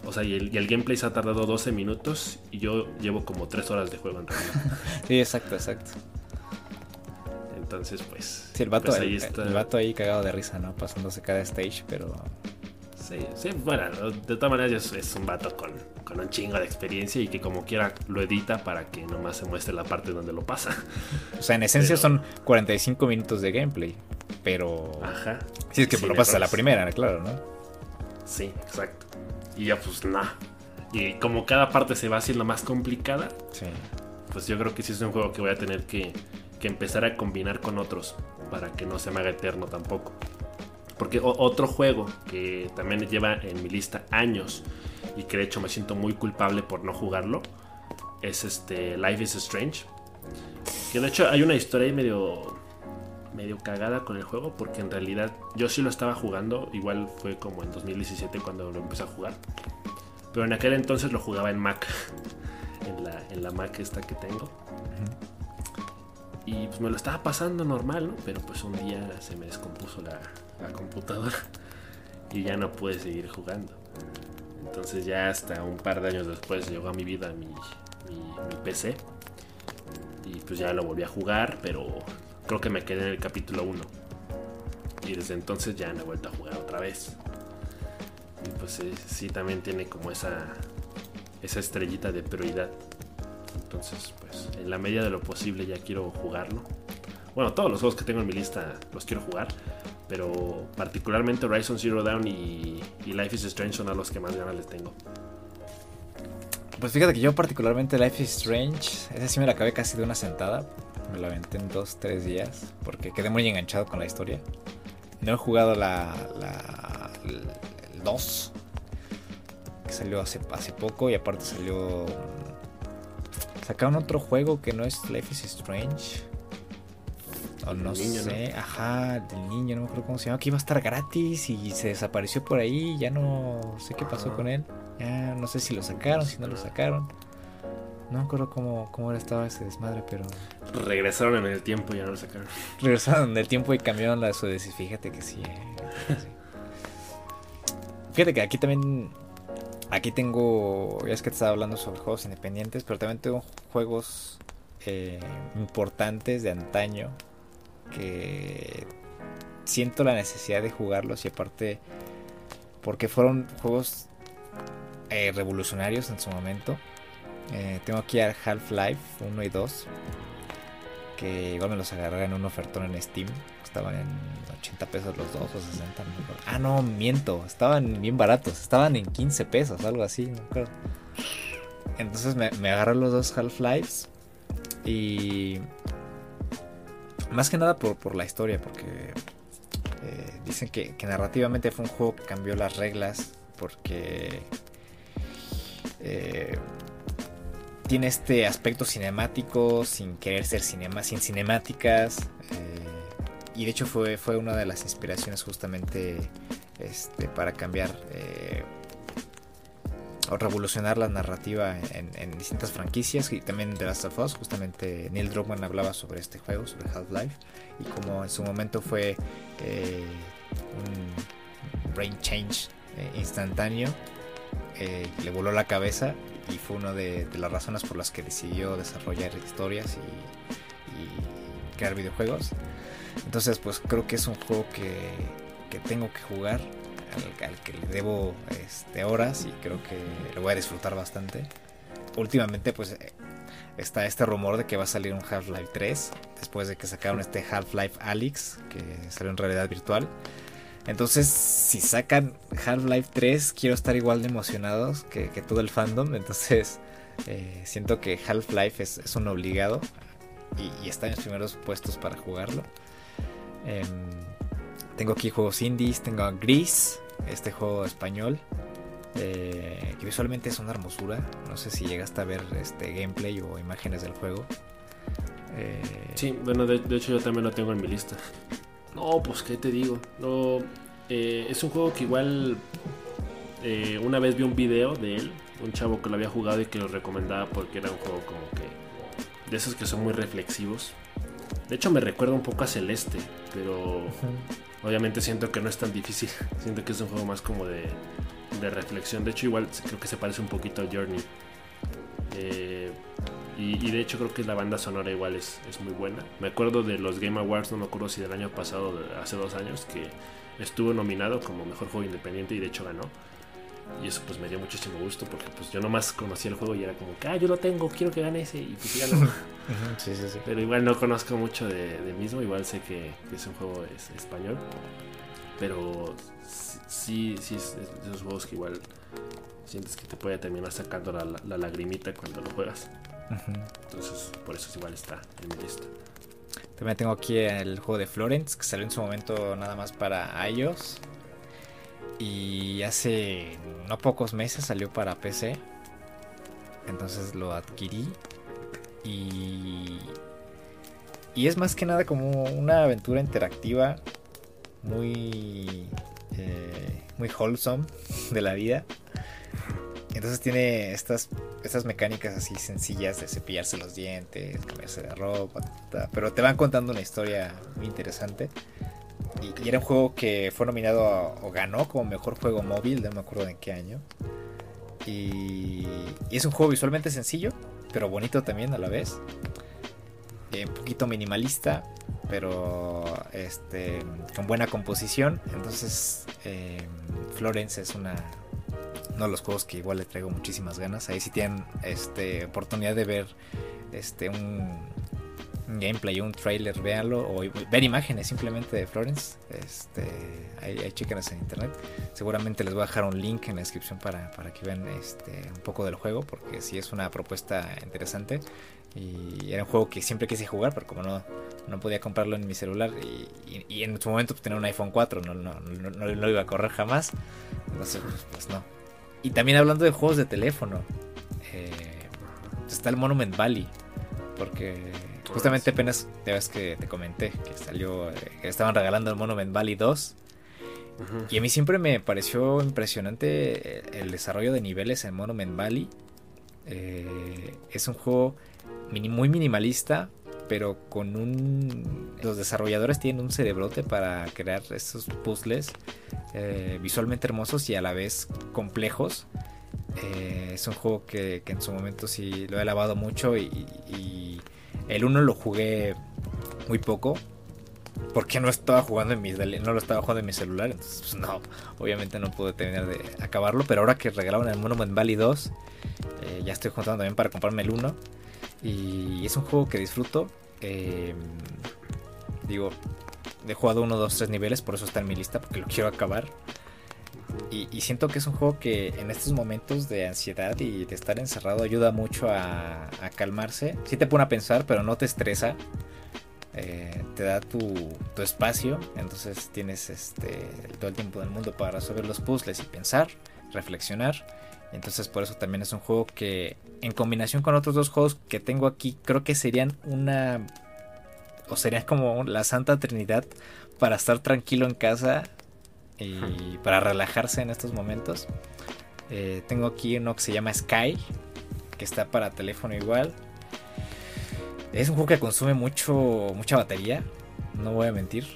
O sea, y el, gameplay se ha tardado 12 minutos y yo llevo como 3 horas de juego en realidad. sí, exacto, exacto. Entonces, pues. Sí, el vato, pues ahí el vato ahí cagado de risa, ¿no? Pasándose cada stage, pero Sí, sí, bueno, de todas maneras es, un vato con, un chingo de experiencia y que como quiera lo edita para que nomás se muestre la parte donde lo pasa. O sea, en esencia son 45 minutos de gameplay, pero... Ajá. Sí, es que lo pasas a la primera, claro, ¿no? Sí, exacto. Y ya pues nada. Y como cada parte se va haciendo más complicada, sí. pues yo creo que sí es un juego que voy a tener que, que empezar a combinar con otros para que no se me haga eterno tampoco. Porque otro juego que también lleva en mi lista años y que de hecho me siento muy culpable por no jugarlo es este Life is Strange. Que de hecho hay una historia ahí medio medio cagada con el juego porque en realidad yo sí lo estaba jugando, igual fue como en 2017 cuando lo empecé a jugar. Pero en aquel entonces lo jugaba en Mac, en la, en la Mac esta que tengo. Y pues me lo estaba pasando normal, ¿no? Pero pues un día se me descompuso la, la computadora y ya no pude seguir jugando. Entonces ya hasta un par de años después llegó a mi vida mi, mi, PC y pues ya lo volví a jugar, pero creo que me quedé en el capítulo 1. Y desde entonces ya no he vuelto a jugar otra vez. Y pues sí, también tiene como esa, esa estrellita de prioridad. Entonces, pues en la medida de lo posible ya quiero jugarlo. Bueno, todos los juegos que tengo en mi lista los quiero jugar, pero particularmente Horizon Zero Dawn y, Life is Strange son a los que más ganas les tengo. Pues fíjate que yo particularmente Life is Strange, esa sí me la acabé casi de una sentada. Me la aventé en dos, tres días, porque quedé muy enganchado con la historia. No he jugado la, la el 2, que salió hace, hace poco, y aparte salió... Sacaron otro juego que no es Life is Strange o no sé, ajá, del niño, no me acuerdo cómo se llama, que iba a estar gratis y se desapareció por ahí, ya no sé qué pasó con él. Ya no sé si lo sacaron, si no lo sacaron. No me acuerdo cómo, cómo estaba ese desmadre, pero. Regresaron en el tiempo y ya no lo sacaron. Regresaron en el tiempo y cambiaron la su Fíjate que sí, eh, Fíjate que aquí también. Aquí tengo. Ya es que te estaba hablando sobre juegos independientes, pero también tengo juegos eh, importantes de antaño que siento la necesidad de jugarlos y aparte porque fueron juegos eh, revolucionarios en su momento. Eh, tengo aquí Half-Life 1 y 2, que igual me los agarré en un ofertón en Steam. Estaban en 80 pesos los dos o 60. ah, no, miento. Estaban bien baratos. Estaban en 15 pesos, algo así. Entonces me, me agarré los dos Half-Lives. Y más que nada por, la historia, porque eh, dicen que, narrativamente fue un juego que cambió las reglas, porque eh, tiene este aspecto cinemático sin querer ser cinema, sin cinemáticas. Eh, y de hecho fue, fue una de las inspiraciones justamente este, para cambiar o revolucionar la narrativa en, distintas franquicias y también de Last of Us. Justamente Neil Druckmann hablaba sobre este juego, sobre Half-Life, y como en su momento fue eh, un brain change eh, instantáneo, eh, le voló la cabeza y fue una de, las razones por las que decidió desarrollar historias y, crear videojuegos. Entonces, pues creo que es un juego que, que tengo que jugar al, que le debo este, horas y creo que lo voy a disfrutar bastante. Últimamente pues eh, está este rumor de que va a salir un Half-Life 3 después de que sacaron este Half-Life Alyx que salió en realidad virtual. Entonces, si sacan Half-Life 3, quiero estar igual de emocionados que, todo el fandom. Entonces, eh, siento que Half-Life es, un obligado y, está en los primeros puestos para jugarlo. Em, tengo aquí juegos indies, tengo Gris, este juego español. Eh, que visualmente es una hermosura. No sé si llegaste a ver este gameplay o imágenes del juego. Eh, sí, bueno, de, hecho yo también lo tengo en mi lista. No, pues qué te digo. No, eh, es un juego que igual una vez vi un video de él, un chavo que lo había jugado y que lo recomendaba porque era un juego como que de esos que son muy reflexivos. De hecho me recuerda un poco a Celeste, pero Obviamente siento que no es tan difícil. Siento que es un juego más como de, de reflexión. De hecho, igual creo que se parece un poquito a Journey. Eh, y, de hecho creo que la banda sonora igual es, es, muy buena. Me acuerdo de los Game Awards, no me acuerdo si del año pasado, hace dos años, que estuvo nominado como mejor juego independiente y de hecho ganó. Y eso pues me dio muchísimo gusto porque pues yo nomás conocía el juego y era como que, ah, yo lo tengo, quiero que gane ese y pues sí sí, sí, sí. Pero igual no conozco mucho de, mismo, igual sé que, es un juego es, español. Pero sí, sí es de esos juegos que igual sientes que te puede terminar sacando la, la lagrimita cuando lo juegas. Entonces, por eso igual está en mi lista. También tengo aquí el juego de Florence, que salió en su momento nada más para iOS. Y hace no pocos meses salió para PC. Entonces lo adquirí. Y. Y es más que nada como una aventura interactiva. Muy. Eh, muy wholesome de la vida. Entonces tiene estas, estas mecánicas así sencillas de cepillarse los dientes, cambiarse de ropa, pero te van contando una historia muy interesante. Y, era un juego que fue nominado o ganó como mejor juego móvil, no me acuerdo de qué año. Y, es un juego visualmente sencillo, pero bonito también a la vez. Eh, un poquito minimalista, pero este, con buena composición. Entonces, eh, Florence es una, uno de los juegos que igual le traigo muchísimas ganas. Ahí si tienen este, oportunidad de ver este, un, gameplay, un trailer, véanlo. O ver imágenes simplemente de Florence. Este, ahí, ahí en internet. Seguramente les voy a dejar un link en la descripción para, que vean este, un poco del juego. Porque sí es una propuesta interesante. Y era un juego que siempre quise jugar, pero como no, no podía comprarlo en mi celular y, en su momento pues, tener un iPhone 4 no, no, no, no, lo iba a correr jamás. Entonces, pues, pues no, y también hablando de juegos de teléfono, eh, está el Monument Valley. Porque justamente apenas te ves que te comenté que salió, eh, que estaban regalando el Monument Valley 2. Y a mí siempre me pareció impresionante eh, el desarrollo de niveles en Monument Valley. es un juego muy minimalista, pero con un... Los desarrolladores tienen un cerebrote para crear estos puzzles eh, visualmente hermosos y a la vez complejos. Eh, es un juego que, en su momento sí lo he lavado mucho y, el 1 lo jugué muy poco porque no estaba jugando en mi no lo estaba jugando en mi celular entonces pues, no obviamente no pude terminar de acabarlo pero ahora que regalaban el Monument Valley 2 eh, ya estoy juntando también para comprarme el 1 y es un juego que disfruto. Em, digo, he jugado uno, dos, tres niveles, por eso está en mi lista, porque lo quiero acabar. Y, siento que es un juego que en estos momentos de ansiedad y de estar encerrado ayuda mucho a, calmarse. Sí te pone a pensar, pero no te estresa. Eh, te da tu, tu, espacio. Entonces tienes este, todo el tiempo del mundo para resolver los puzzles y pensar, reflexionar. Entonces por eso también es un juego que en combinación con otros dos juegos que tengo aquí creo que serían una o serían como la Santa Trinidad para estar tranquilo en casa y para relajarse en estos momentos. Eh, tengo aquí uno que se llama Sky, que está para teléfono igual. Es un juego que consume mucho, mucha batería, no voy a mentir.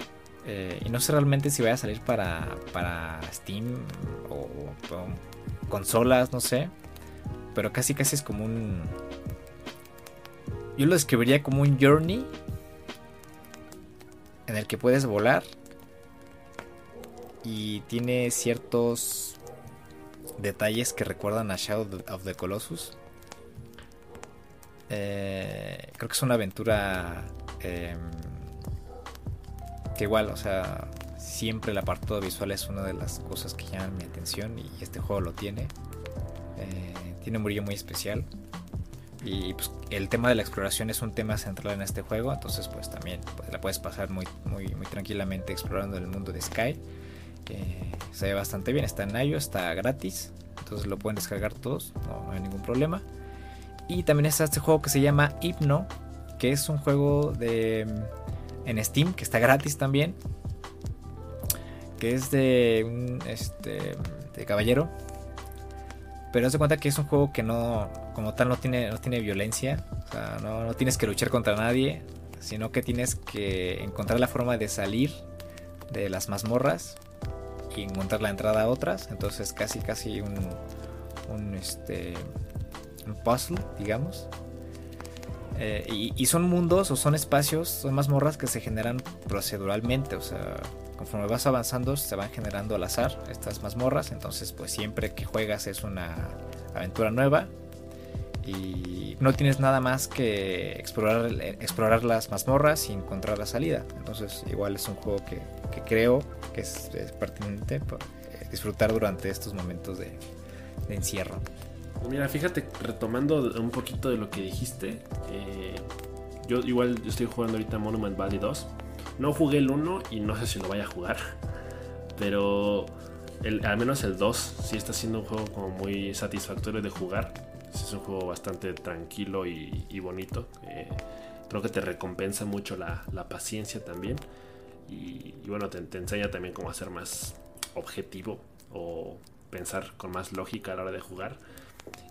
Eh, y no sé realmente si vaya a salir para, para Steam o consolas, no sé. Pero casi casi es como un... Yo lo describiría como un journey en el que puedes volar y tiene ciertos detalles que recuerdan a Shadow of the Colossus. Eh, creo que es una aventura em, que igual, o sea, siempre el apartado visual es una de las cosas que llaman mi atención y este juego lo tiene. Eh, tiene un brillo muy especial. Y pues, el tema de la exploración es un tema central en este juego, entonces pues también pues, la puedes pasar muy, muy, muy tranquilamente explorando el mundo de Sky. Eh, se ve bastante bien, está en iOS, está gratis, entonces lo pueden descargar todos, no, hay ningún problema. Y también está este juego que se llama Hypno, que es un juego de en Steam que está gratis también que es de un este, de caballero. Pero haz de cuenta que es un juego que no, como tal, no tiene, no tiene violencia. O sea, no, tienes que luchar contra nadie, sino que tienes que encontrar la forma de salir de las mazmorras y encontrar la entrada a otras. Entonces casi casi un, un, este, un puzzle, digamos. Eh, y, y, son mundos o son espacios, son mazmorras que se generan proceduralmente. O sea, conforme vas avanzando se van generando al azar estas mazmorras. Entonces pues siempre que juegas es una aventura nueva y no tienes nada más que explorar, explorar las mazmorras y encontrar la salida. Entonces igual es un juego que, que creo que es, es pertinente eh, disfrutar durante estos momentos de, de, encierro. Mira, fíjate, retomando un poquito de lo que dijiste, eh, yo igual estoy jugando ahorita Monument Valley 2. No jugué el 1 y no sé si lo vaya a jugar, pero al menos el 2 sí está siendo un juego como muy satisfactorio de jugar es un juego bastante tranquilo y, bonito. Eh, creo que te recompensa mucho la, la paciencia también. Y, bueno, te, te, enseña también cómo hacer más objetivo o pensar con más lógica a la hora de jugar.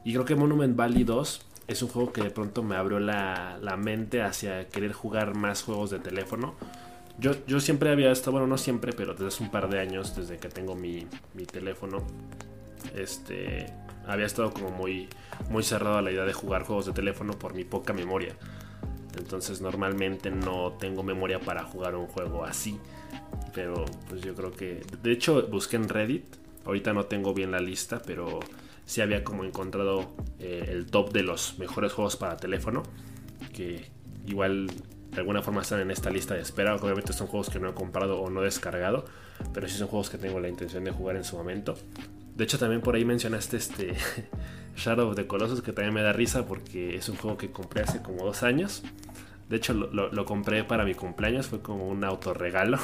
Y creo que Monument Valley 2 es un juego que de pronto me abrió la, la mente hacia querer jugar más juegos de teléfono. Yo, yo, siempre había estado, bueno, no siempre, pero desde hace un par de años, desde que tengo mi, mi teléfono, este, había estado como muy, muy cerrado a la idea de jugar juegos de teléfono por mi poca memoria. Entonces normalmente no tengo memoria para jugar un juego así. Pero pues yo creo que... De hecho busqué en Reddit. Ahorita no tengo bien la lista, pero sí había como encontrado eh, el top de los mejores juegos para teléfono. Que igual de alguna forma están en esta lista de espera. Obviamente son juegos que no he comprado o no he descargado. Pero sí son juegos que tengo la intención de jugar en su momento. De hecho, también por ahí mencionaste este Shadow of the Colossus, que también me da risa porque es un juego que compré hace como dos años. De hecho, lo, lo, lo compré para mi cumpleaños, fue como un autorregalo.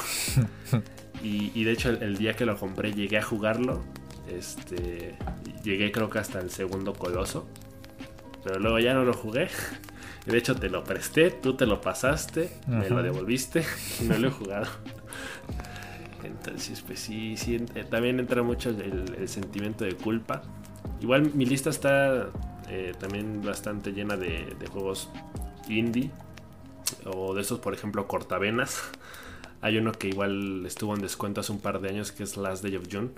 y, y de hecho, el, el, día que lo compré llegué a jugarlo. Este, llegué creo que hasta el segundo coloso. Pero luego ya no lo jugué. De hecho, te lo presté, tú te lo pasaste, -huh. me lo devolviste y no lo he jugado. Entonces, pues sí, sí eh, también entra mucho el, el, sentimiento de culpa. Igual mi lista está eh, también bastante llena de, de, juegos indie. O de esos, por ejemplo, cortavenas. Hay uno que igual estuvo en descuento hace un par de años, que es Last Day of June.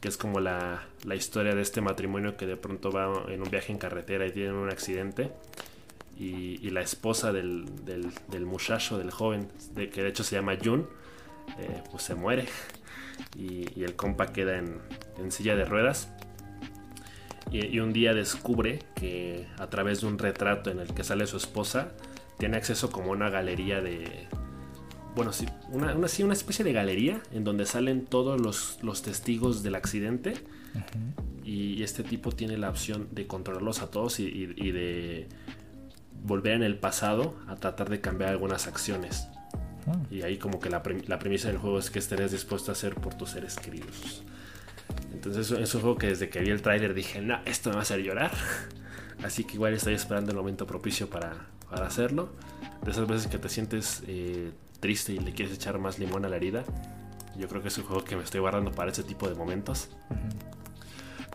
Que es como la, la historia de este matrimonio que de pronto va en un viaje en carretera y tienen un accidente. Y, y, la esposa del, del, del, muchacho, del joven, de, que de hecho se llama June, eh, pues se muere y, y, el compa queda en, en silla de ruedas. Y, y, un día descubre que a través de un retrato en el que sale su esposa, tiene acceso como a una galería de... Bueno, sí, una, una, sí, una especie de galería en donde salen todos los, los testigos del accidente. Uh -huh. y, este tipo tiene la opción de controlarlos a todos y, y de volver en el pasado a tratar de cambiar algunas acciones. Mm. Y ahí como que la, pre la, premisa del juego es que estarías dispuesto a hacer por tus seres queridos. Entonces es un juego que desde que vi el tráiler dije, no, esto me va a hacer llorar. Así que igual estoy esperando el momento propicio para, para hacerlo. De esas veces que te sientes eh, triste y le quieres echar más limón a la herida. Yo creo que es un juego que me estoy guardando para ese tipo de momentos. Uh -huh.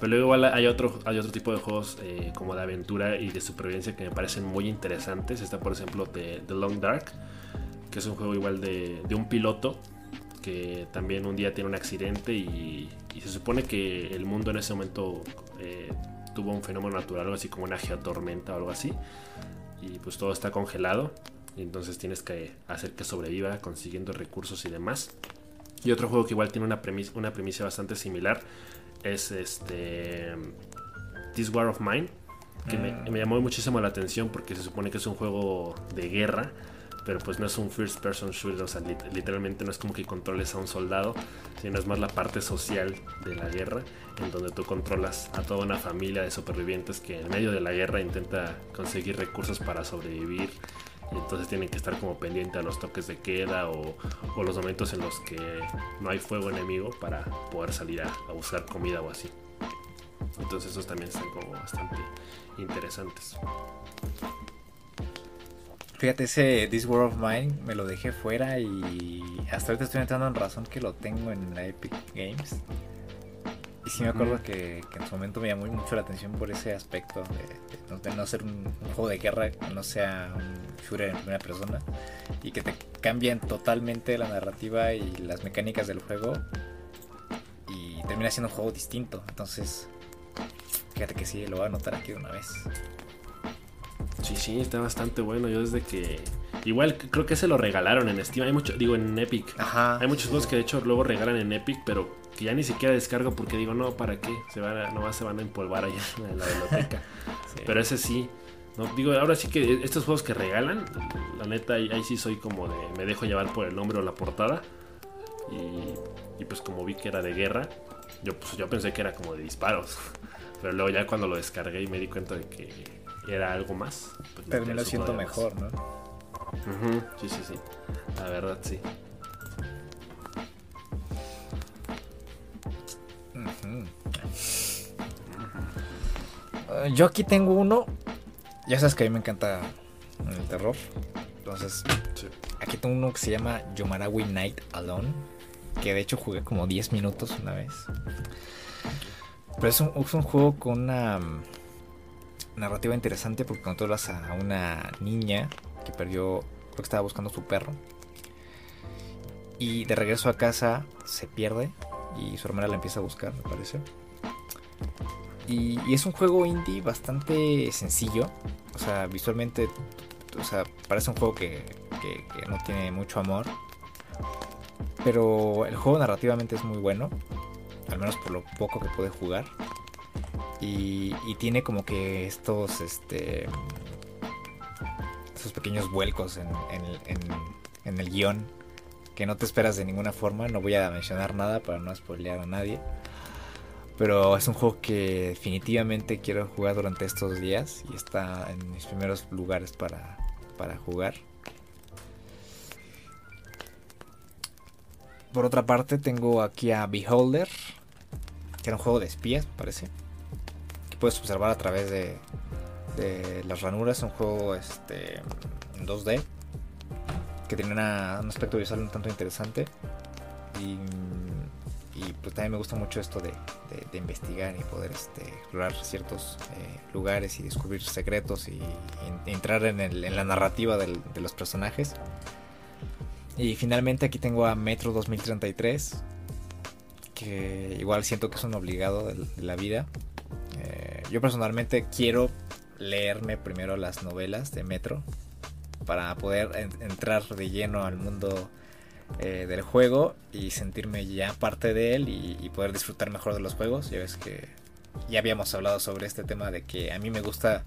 Pero luego igual hay otro, hay otro tipo de juegos eh, como de aventura y de supervivencia que me parecen muy interesantes. Está por ejemplo The, The Long Dark, que es un juego igual de, de, un piloto que también un día tiene un accidente y, se supone que el mundo en ese momento eh, tuvo un fenómeno natural, algo así como una geotormenta o algo así. Y pues todo está congelado. Y entonces tienes que hacer que sobreviva consiguiendo recursos y demás. Y otro juego que igual tiene una premisa, una premisa bastante similar es este This War of Mine que mm. me, me, llamó muchísimo la atención porque se supone que es un juego de guerra pero pues no es un first person shooter o sea literalmente no es como que controles a un soldado sino es más la parte social de la guerra en donde tú controlas a toda una familia de supervivientes que en medio de la guerra intenta conseguir recursos para sobrevivir entonces tienen que estar como pendiente a los toques de queda o, los momentos en los que no hay fuego enemigo para poder salir a, a, buscar comida o así. Entonces esos también están como bastante interesantes. Fíjate, ese This World of Mine me lo dejé fuera y hasta ahorita estoy entrando en razón que lo tengo en la Epic Games. Y sí me acuerdo que, que, en su momento me llamó mucho la atención por ese aspecto de, no ser un, juego de guerra, que no sea un shooter en primera persona y que te cambien totalmente la narrativa y las mecánicas del juego y termina siendo un juego distinto. Entonces, fíjate que sí, lo voy a anotar aquí de una vez. Sí, sí, está bastante bueno. Yo desde que. Igual creo que se lo regalaron en Steam. Hay mucho, digo, en Epic. Ajá. Hay muchos juegos que de hecho luego regalan en Epic, pero que ya ni siquiera descargo porque digo, no, ¿para qué? Se van a, nomás se van a empolvar allá en la biblioteca. Pero ese sí. No, digo, ahora sí que estos juegos que regalan, la neta, ahí, sí soy como de. Me dejo llevar por el nombre o la portada. Y, y pues como vi que era de guerra, yo, pues, yo pensé que era como de disparos. Pero luego ya cuando lo descargué y me di cuenta de que era algo más. Pues Terminó lo siento mejor, ¿no? Sí, sí, sí. La verdad, sí. Yo aquí tengo uno. Ya sabes que a mí me encanta el terror. Entonces, aquí tengo uno que se llama Yomarawi Night Alone. Que de hecho jugué como 10 minutos una vez. Pero es un, es un juego con una narrativa interesante porque controlas a una niña que perdió, creo que estaba buscando a su perro. Y de regreso a casa se pierde y su hermana la empieza a buscar, me parece. Y, es un juego indie bastante sencillo. O sea, visualmente, o sea, parece un juego que, que no tiene mucho amor. Pero el juego narrativamente es muy bueno. Al menos por lo poco que puede jugar. Y, tiene como que estos, este, esos pequeños vuelcos en, en, el guion que no te esperas de ninguna forma. No voy a mencionar nada para no spoilear a nadie. Pero es un juego que definitivamente quiero jugar durante estos días y está en mis primeros lugares para, para jugar. Por otra parte tengo aquí a Beholder, que era un juego de espías, parece puedes observar a través de, las ranuras. Un juego este, en 2D que tiene un aspecto visual un tanto interesante. Y, pues también me gusta mucho esto de, investigar y poder este, explorar ciertos eh, lugares y descubrir secretos y, entrar en, la narrativa de los personajes. Y finalmente aquí tengo a Metro 2033, que igual siento que es un obligado de la vida yo personalmente quiero leerme primero las novelas de Metro para poder entrar de lleno al mundo eh, del juego y sentirme ya parte de él y, poder disfrutar mejor de los juegos. Ya ves que ya habíamos hablado sobre este tema de que a mí me gusta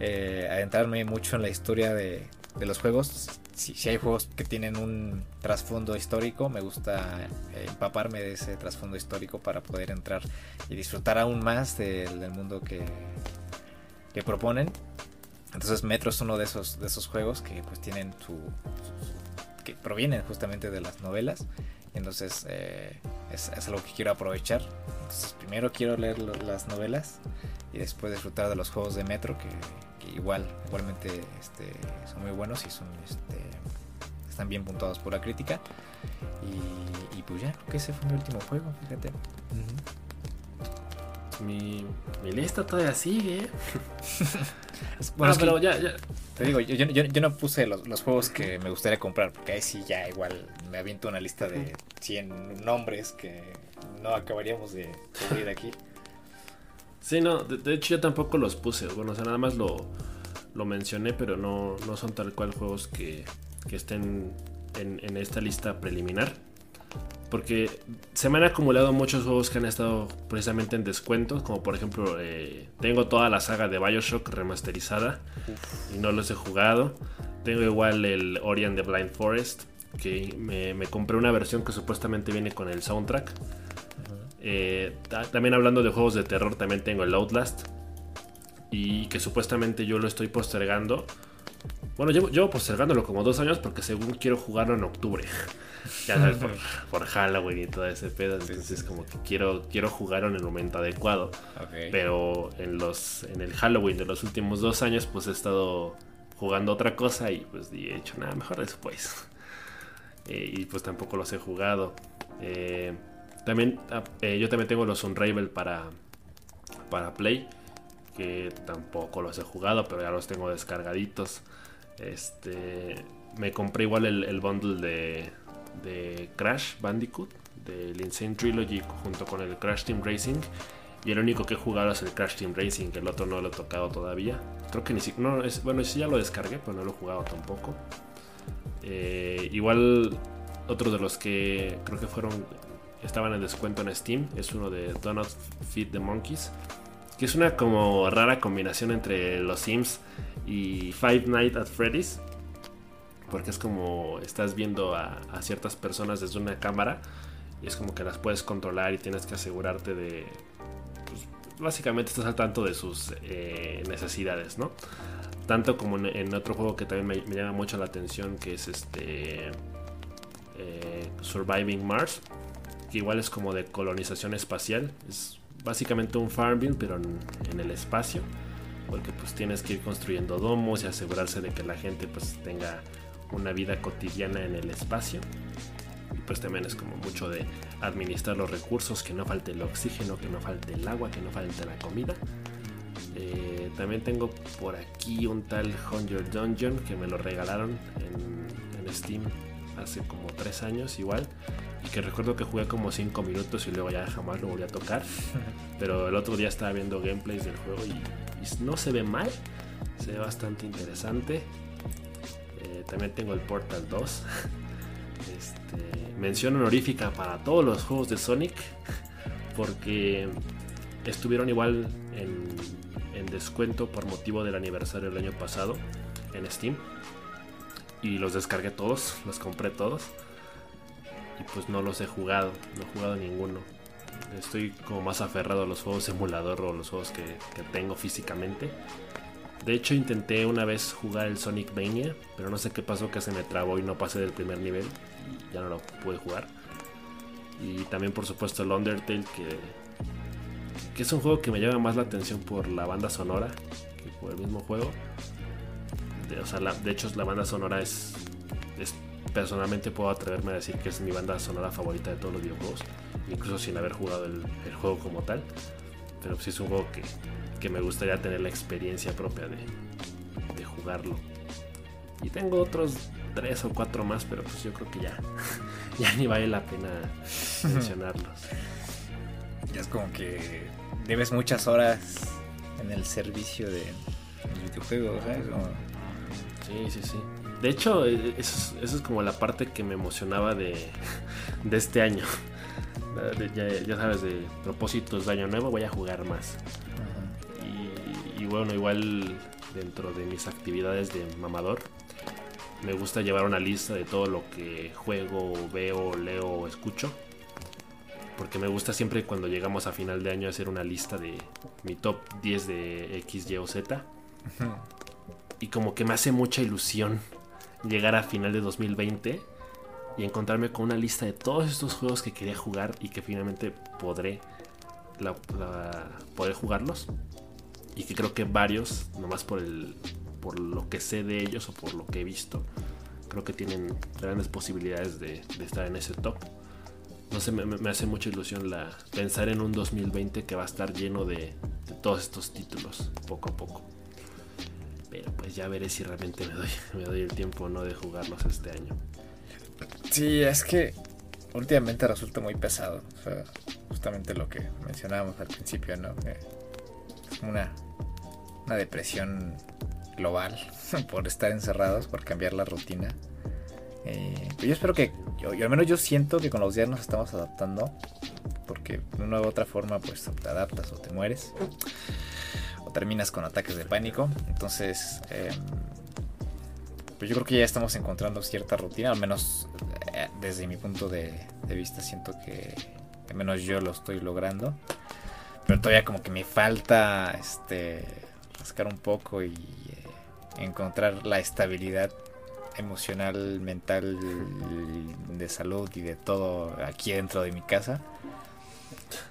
eh, adentrarme mucho en la historia de, los juegos. Si, hay juegos que tienen un trasfondo histórico, me gusta eh, empaparme de ese trasfondo histórico para poder entrar y disfrutar aún más del, mundo que, que proponen. Entonces Metro es uno de esos, de esos juegos que pues tienen su, que provienen justamente de las novelas. Entonces eh, es, algo que quiero aprovechar. Primero quiero leer las novelas y después disfrutar de los juegos de Metro que, igual, igualmente este, son muy buenos y son este, están bien puntuados por la crítica. Y, pues ya, creo que ese fue mi último juego, fíjate. Mi, mi, lista todavía sigue. bueno, ah, pero ya, ya. Te digo, yo, yo, yo no puse los, los, juegos que me gustaría comprar, porque ahí sí ya igual me aviento una lista de 100 nombres que no acabaríamos de cubrir aquí. Sí, no, de, hecho yo tampoco los puse. Bueno, o sea, nada más lo, lo mencioné, pero no, no son tal cual juegos que, que estén en, en, esta lista preliminar. Porque se me han acumulado muchos juegos que han estado precisamente en descuentos. Como por ejemplo, eh, tengo toda la saga de Bioshock remasterizada y no los he jugado. Tengo igual el Ori and the Blind Forest, que me, me compré una versión que supuestamente viene con el soundtrack. Eh, también hablando de juegos de terror, también tengo el Outlast. Y que supuestamente yo lo estoy postergando. Bueno, llevo, llevo postergándolo como dos años porque según quiero jugarlo en octubre. ya sabes, por, Halloween y todo ese pedo. Entonces como que quiero, quiero jugarlo en el momento adecuado. Pero en los en el Halloween de los últimos dos años pues he estado jugando otra cosa y pues he hecho nada, mejor después. Eh, y pues tampoco los he jugado. Eh, También, ah, eh, yo también tengo los Unravel para, para Play, que tampoco los he jugado, pero ya los tengo descargaditos. Este, me compré igual el, bundle de, Crash Bandicoot, del Insane Trilogy, junto con el Crash Team Racing. Y el único que he jugado es el Crash Team Racing, el otro no lo he tocado todavía. Creo que ni siquiera. No, bueno, sí ya lo descargué, pero no lo he jugado tampoco. Eh, igual, otro de los que creo que fueron. Estaban en descuento en Steam es uno de Donut Feed the Monkeys. Que es una como rara combinación entre los Sims y Five Nights at Freddy's. Porque es como estás viendo a, ciertas personas desde una cámara y es como que las puedes controlar y tienes que asegurarte de básicamente estás al tanto de sus eh, necesidades, ¿no? Tanto como en, otro juego que también me, llama mucho la atención, que es este eh, Surviving Mars, que igual es como de colonización espacial. Es básicamente un Farmville, pero en, el espacio, porque pues tienes que ir construyendo domos y asegurarse de que la gente pues tenga una vida cotidiana en el espacio pues también es como mucho de administrar los recursos, que no falte el oxígeno, que no falte el agua, que no falte la comida. Eh, también tengo por aquí un tal Hunger Dungeon que me lo regalaron en, Steam hace como 3 años igual. Que recuerdo que jugué como 5 minutos y luego ya jamás lo volví a tocar. Pero el otro día estaba viendo gameplays del juego y, no se ve mal. Se ve bastante interesante. Eh, también tengo el Portal 2. Este, mención honorífica para todos los juegos de Sonic porque estuvieron igual en, descuento por motivo del aniversario del año pasado en Steam y los descargué todos, los compré todos pues no los he jugado, no he jugado ninguno. Estoy como más aferrado a los juegos emulador o los juegos que, que tengo físicamente. De hecho intenté una vez jugar el Sonic Mania, pero no sé qué pasó que se me trabó y no pasé del primer nivel ya no lo pude jugar. Y también por supuesto el Undertale que, que es un juego que me llama más la atención por la banda sonora que por el mismo juego. De, o sea, de hecho la banda sonora es, personalmente puedo atreverme a decir que es mi banda sonora favorita de todos los videojuegos, incluso sin haber jugado el, juego como tal. Pero sí es un juego que, que, me gustaría tener la experiencia propia de, de jugarlo. Y tengo otros tres o cuatro más, pero pues yo creo que ya, ya ni vale la pena mencionarlos. Ya es como que debes muchas horas en el servicio de videojuegos, Sí, sí, sí. De hecho, e, eso es, como la parte que me emocionaba de, de este año. ya, sabes, de propósitos de año nuevo voy a jugar más. y, bueno, igual dentro de mis actividades de mamador, me gusta llevar una lista de todo lo que juego, veo, leo o escucho. Porque me gusta siempre cuando llegamos a final de año hacer una lista de mi top 10 de X, Y o Z. Y como que me hace mucha ilusión llegar a final de 2020 y encontrarme con una lista de todos estos juegos que quería jugar y que finalmente podré poder jugarlos. Y que creo que varios, nomás por el, por lo que sé de ellos o por lo que he visto, creo que tienen grandes posibilidades de, estar en ese top. No sé, me, hace mucha ilusión la, pensar en un 2020 que va a estar lleno de, todos estos títulos, poco a poco. Pero pues ya veré si realmente me doy, me doy el tiempo o no de jugarlos este año. Sí, es que últimamente resulta muy pesado. justamente lo que mencionábamos al principio, ¿no? Es una, una depresión global por estar encerrados, por cambiar la rutina. Eh, yo espero que, yo, al menos yo siento que con los días nos estamos adaptando, porque de una u otra forma pues te adaptas o te mueres, o terminas con ataques de pánico. Entonces, em, pues yo creo que ya estamos encontrando cierta rutina, al menos eh, desde mi punto de, vista siento que al menos yo lo estoy logrando. Pero todavía como que me falta este rascar un poco y encontrar la estabilidad emocional, mental, de salud y de todo aquí dentro de mi casa.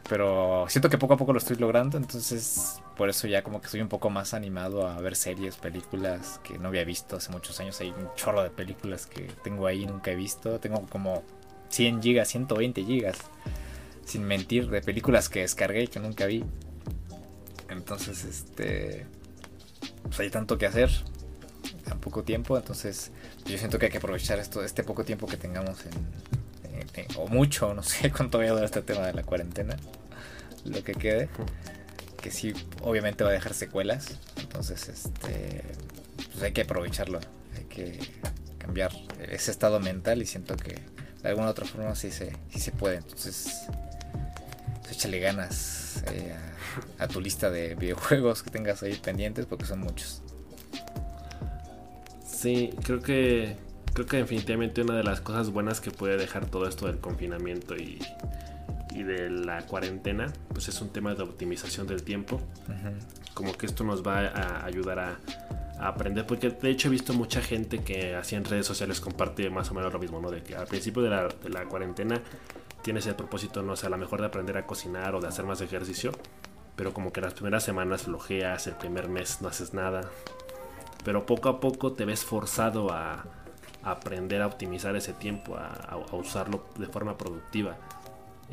Pero siento que poco a poco lo estoy logrando, entonces por eso ya como que estoy un poco más animado a ver series, películas que no había visto hace muchos años. Hay un chorro de películas que tengo ahí nunca he visto. Tengo como 100 gigas, 120 gigas sin mentir, de películas que descargué y que nunca vi. Entonces, este. Pues hay tanto que hacer tan poco tiempo. Entonces, yo siento que hay que aprovechar esto, este poco tiempo que tengamos en, o mucho, no sé cuánto voy a durar este tema de la cuarentena, lo que quede, que sí, obviamente va a dejar secuelas. Entonces, este, pues hay que aprovecharlo, hay que cambiar ese estado mental y siento que de alguna otra forma sí se, sí se puede. Entonces, pues échale ganas eh, a, tu lista de videojuegos que tengas ahí pendientes porque son muchos. Sí, creo que creo que definitivamente una de las cosas buenas que puede dejar todo esto del confinamiento y, y de la cuarentena, pues es un tema de optimización del tiempo. Como que esto nos va a ayudar a, aprender, porque de hecho he visto mucha gente que así en redes sociales comparte más o menos lo mismo, ¿no? De que al principio de la, de la cuarentena tienes el propósito, no sé, a lo mejor de aprender a cocinar o de hacer más ejercicio, pero como que las primeras semanas flojeas, el primer mes no haces nada, pero poco a poco te ves forzado a, aprender a optimizar ese tiempo, a, usarlo de forma productiva.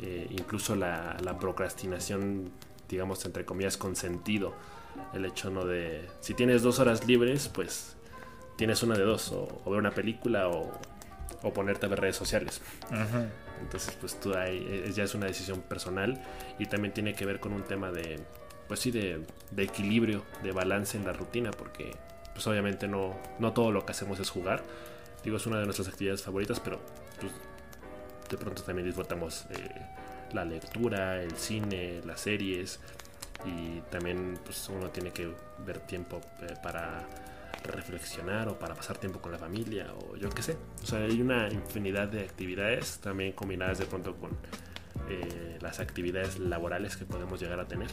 Eh, incluso la, procrastinación, digamos, entre comillas, con sentido. El hecho no de, si tienes dos horas libres, pues tienes una de dos, o, ver una película o, ponerte a ver redes sociales. Entonces, pues tú ahí, ya es una decisión personal y también tiene que ver con un tema de, pues sí, de, de equilibrio, de balance en la rutina, porque pues obviamente no, no todo lo que hacemos es jugar. Digo, es una de nuestras actividades favoritas, pero pues, de pronto también disfrutamos eh, la lectura, el cine, las series y también pues uno tiene que ver tiempo eh, para reflexionar o para pasar tiempo con la familia o yo qué sé. O sea, hay una infinidad de actividades también combinadas de pronto con eh, las actividades laborales que podemos llegar a tener.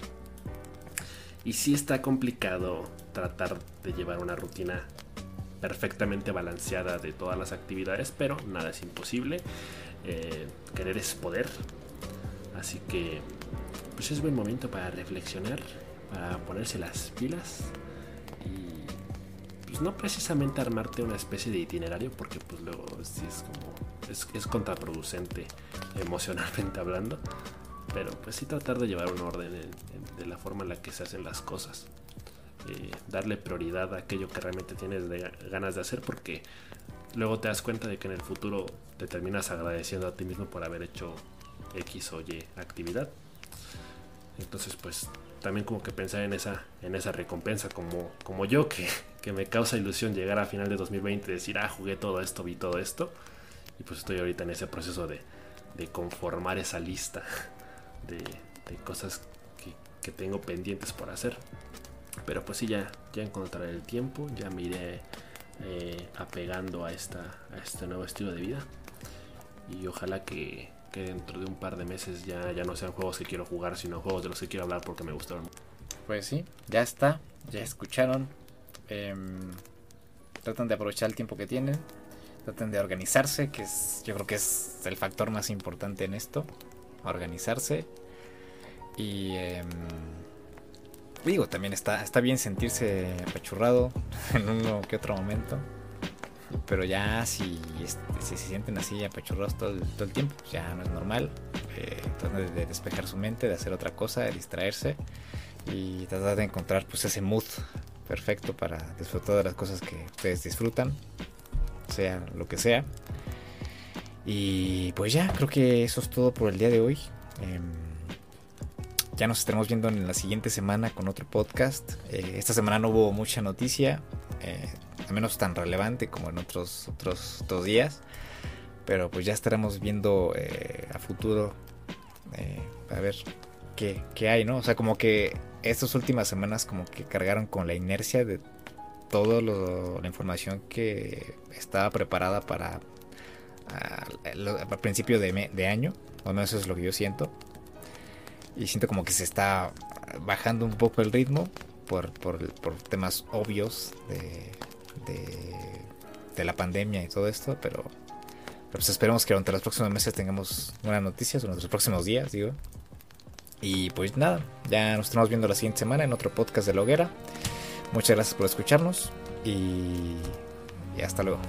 Y sí está complicado tratar de llevar una rutina perfectamente balanceada de todas las actividades, pero nada es imposible. Eh, querer es poder. Así que pues es buen momento para reflexionar, para ponerse las pilas y pues no precisamente armarte una especie de itinerario porque pues luego sí es como es contraproducente emocionalmente hablando pero pues sí tratar de llevar un orden de la forma en la que se hacen las cosas. Eh, darle prioridad a aquello que realmente tienes ganas de hacer porque luego te das cuenta de que en el futuro te terminas agradeciendo a ti mismo por haber hecho X o Y actividad. Entonces pues también como que pensar en esa, en esa recompensa como, como yo que, que me causa ilusión llegar a final de 2020 y decir, ah, jugué todo esto, vi todo esto. Y pues estoy ahorita en ese proceso de, de conformar esa lista de, cosas que, tengo pendientes por hacer. Pero pues sí, ya, ya encontraré el tiempo, ya me iré eh, apegando a, esta, a este nuevo estilo de vida. Y ojalá que, dentro de un par de meses ya, ya no sean juegos que quiero jugar, sino juegos de los que quiero hablar porque me gustaron. Pues sí, ya está, ya escucharon. Em, tratan de aprovechar el tiempo que tienen, traten de organizarse, que es, yo creo que es el factor más importante en esto organizarse. Y em, digo, también está, está bien sentirse apachurrado en uno que otro momento. Pero ya si, si se sienten así apachurrados todo todo el tiempo, pues ya no es normal. Eh, tratar de despejar su mente, de hacer otra cosa, de distraerse y tratar de encontrar pues ese mood perfecto para disfrutar de las cosas que ustedes disfrutan, sea lo que sea. Y pues ya, creo que eso es todo por el día de hoy. Em, ya nos estaremos viendo en la siguiente semana con otro podcast. Eh, esta semana no hubo mucha noticia, eh, al menos tan relevante como en otros, otros dos días. Pero pues ya estaremos viendo eh, a futuro a ver qué, qué, hay, ¿no? O sea, como que estas últimas semanas como que cargaron con la inercia de toda la información que estaba preparada para al, principio de, año, o menos eso es lo que yo siento. Y siento como que se está bajando un poco el ritmo por, temas obvios de, de, la pandemia y todo esto, pero, pues esperemos que durante los próximos meses tengamos buenas noticias, durante los próximos días, digo. Y pues nada, ya nos estamos viendo la siguiente semana en otro podcast de la hoguera. Muchas gracias por escucharnos y hasta luego.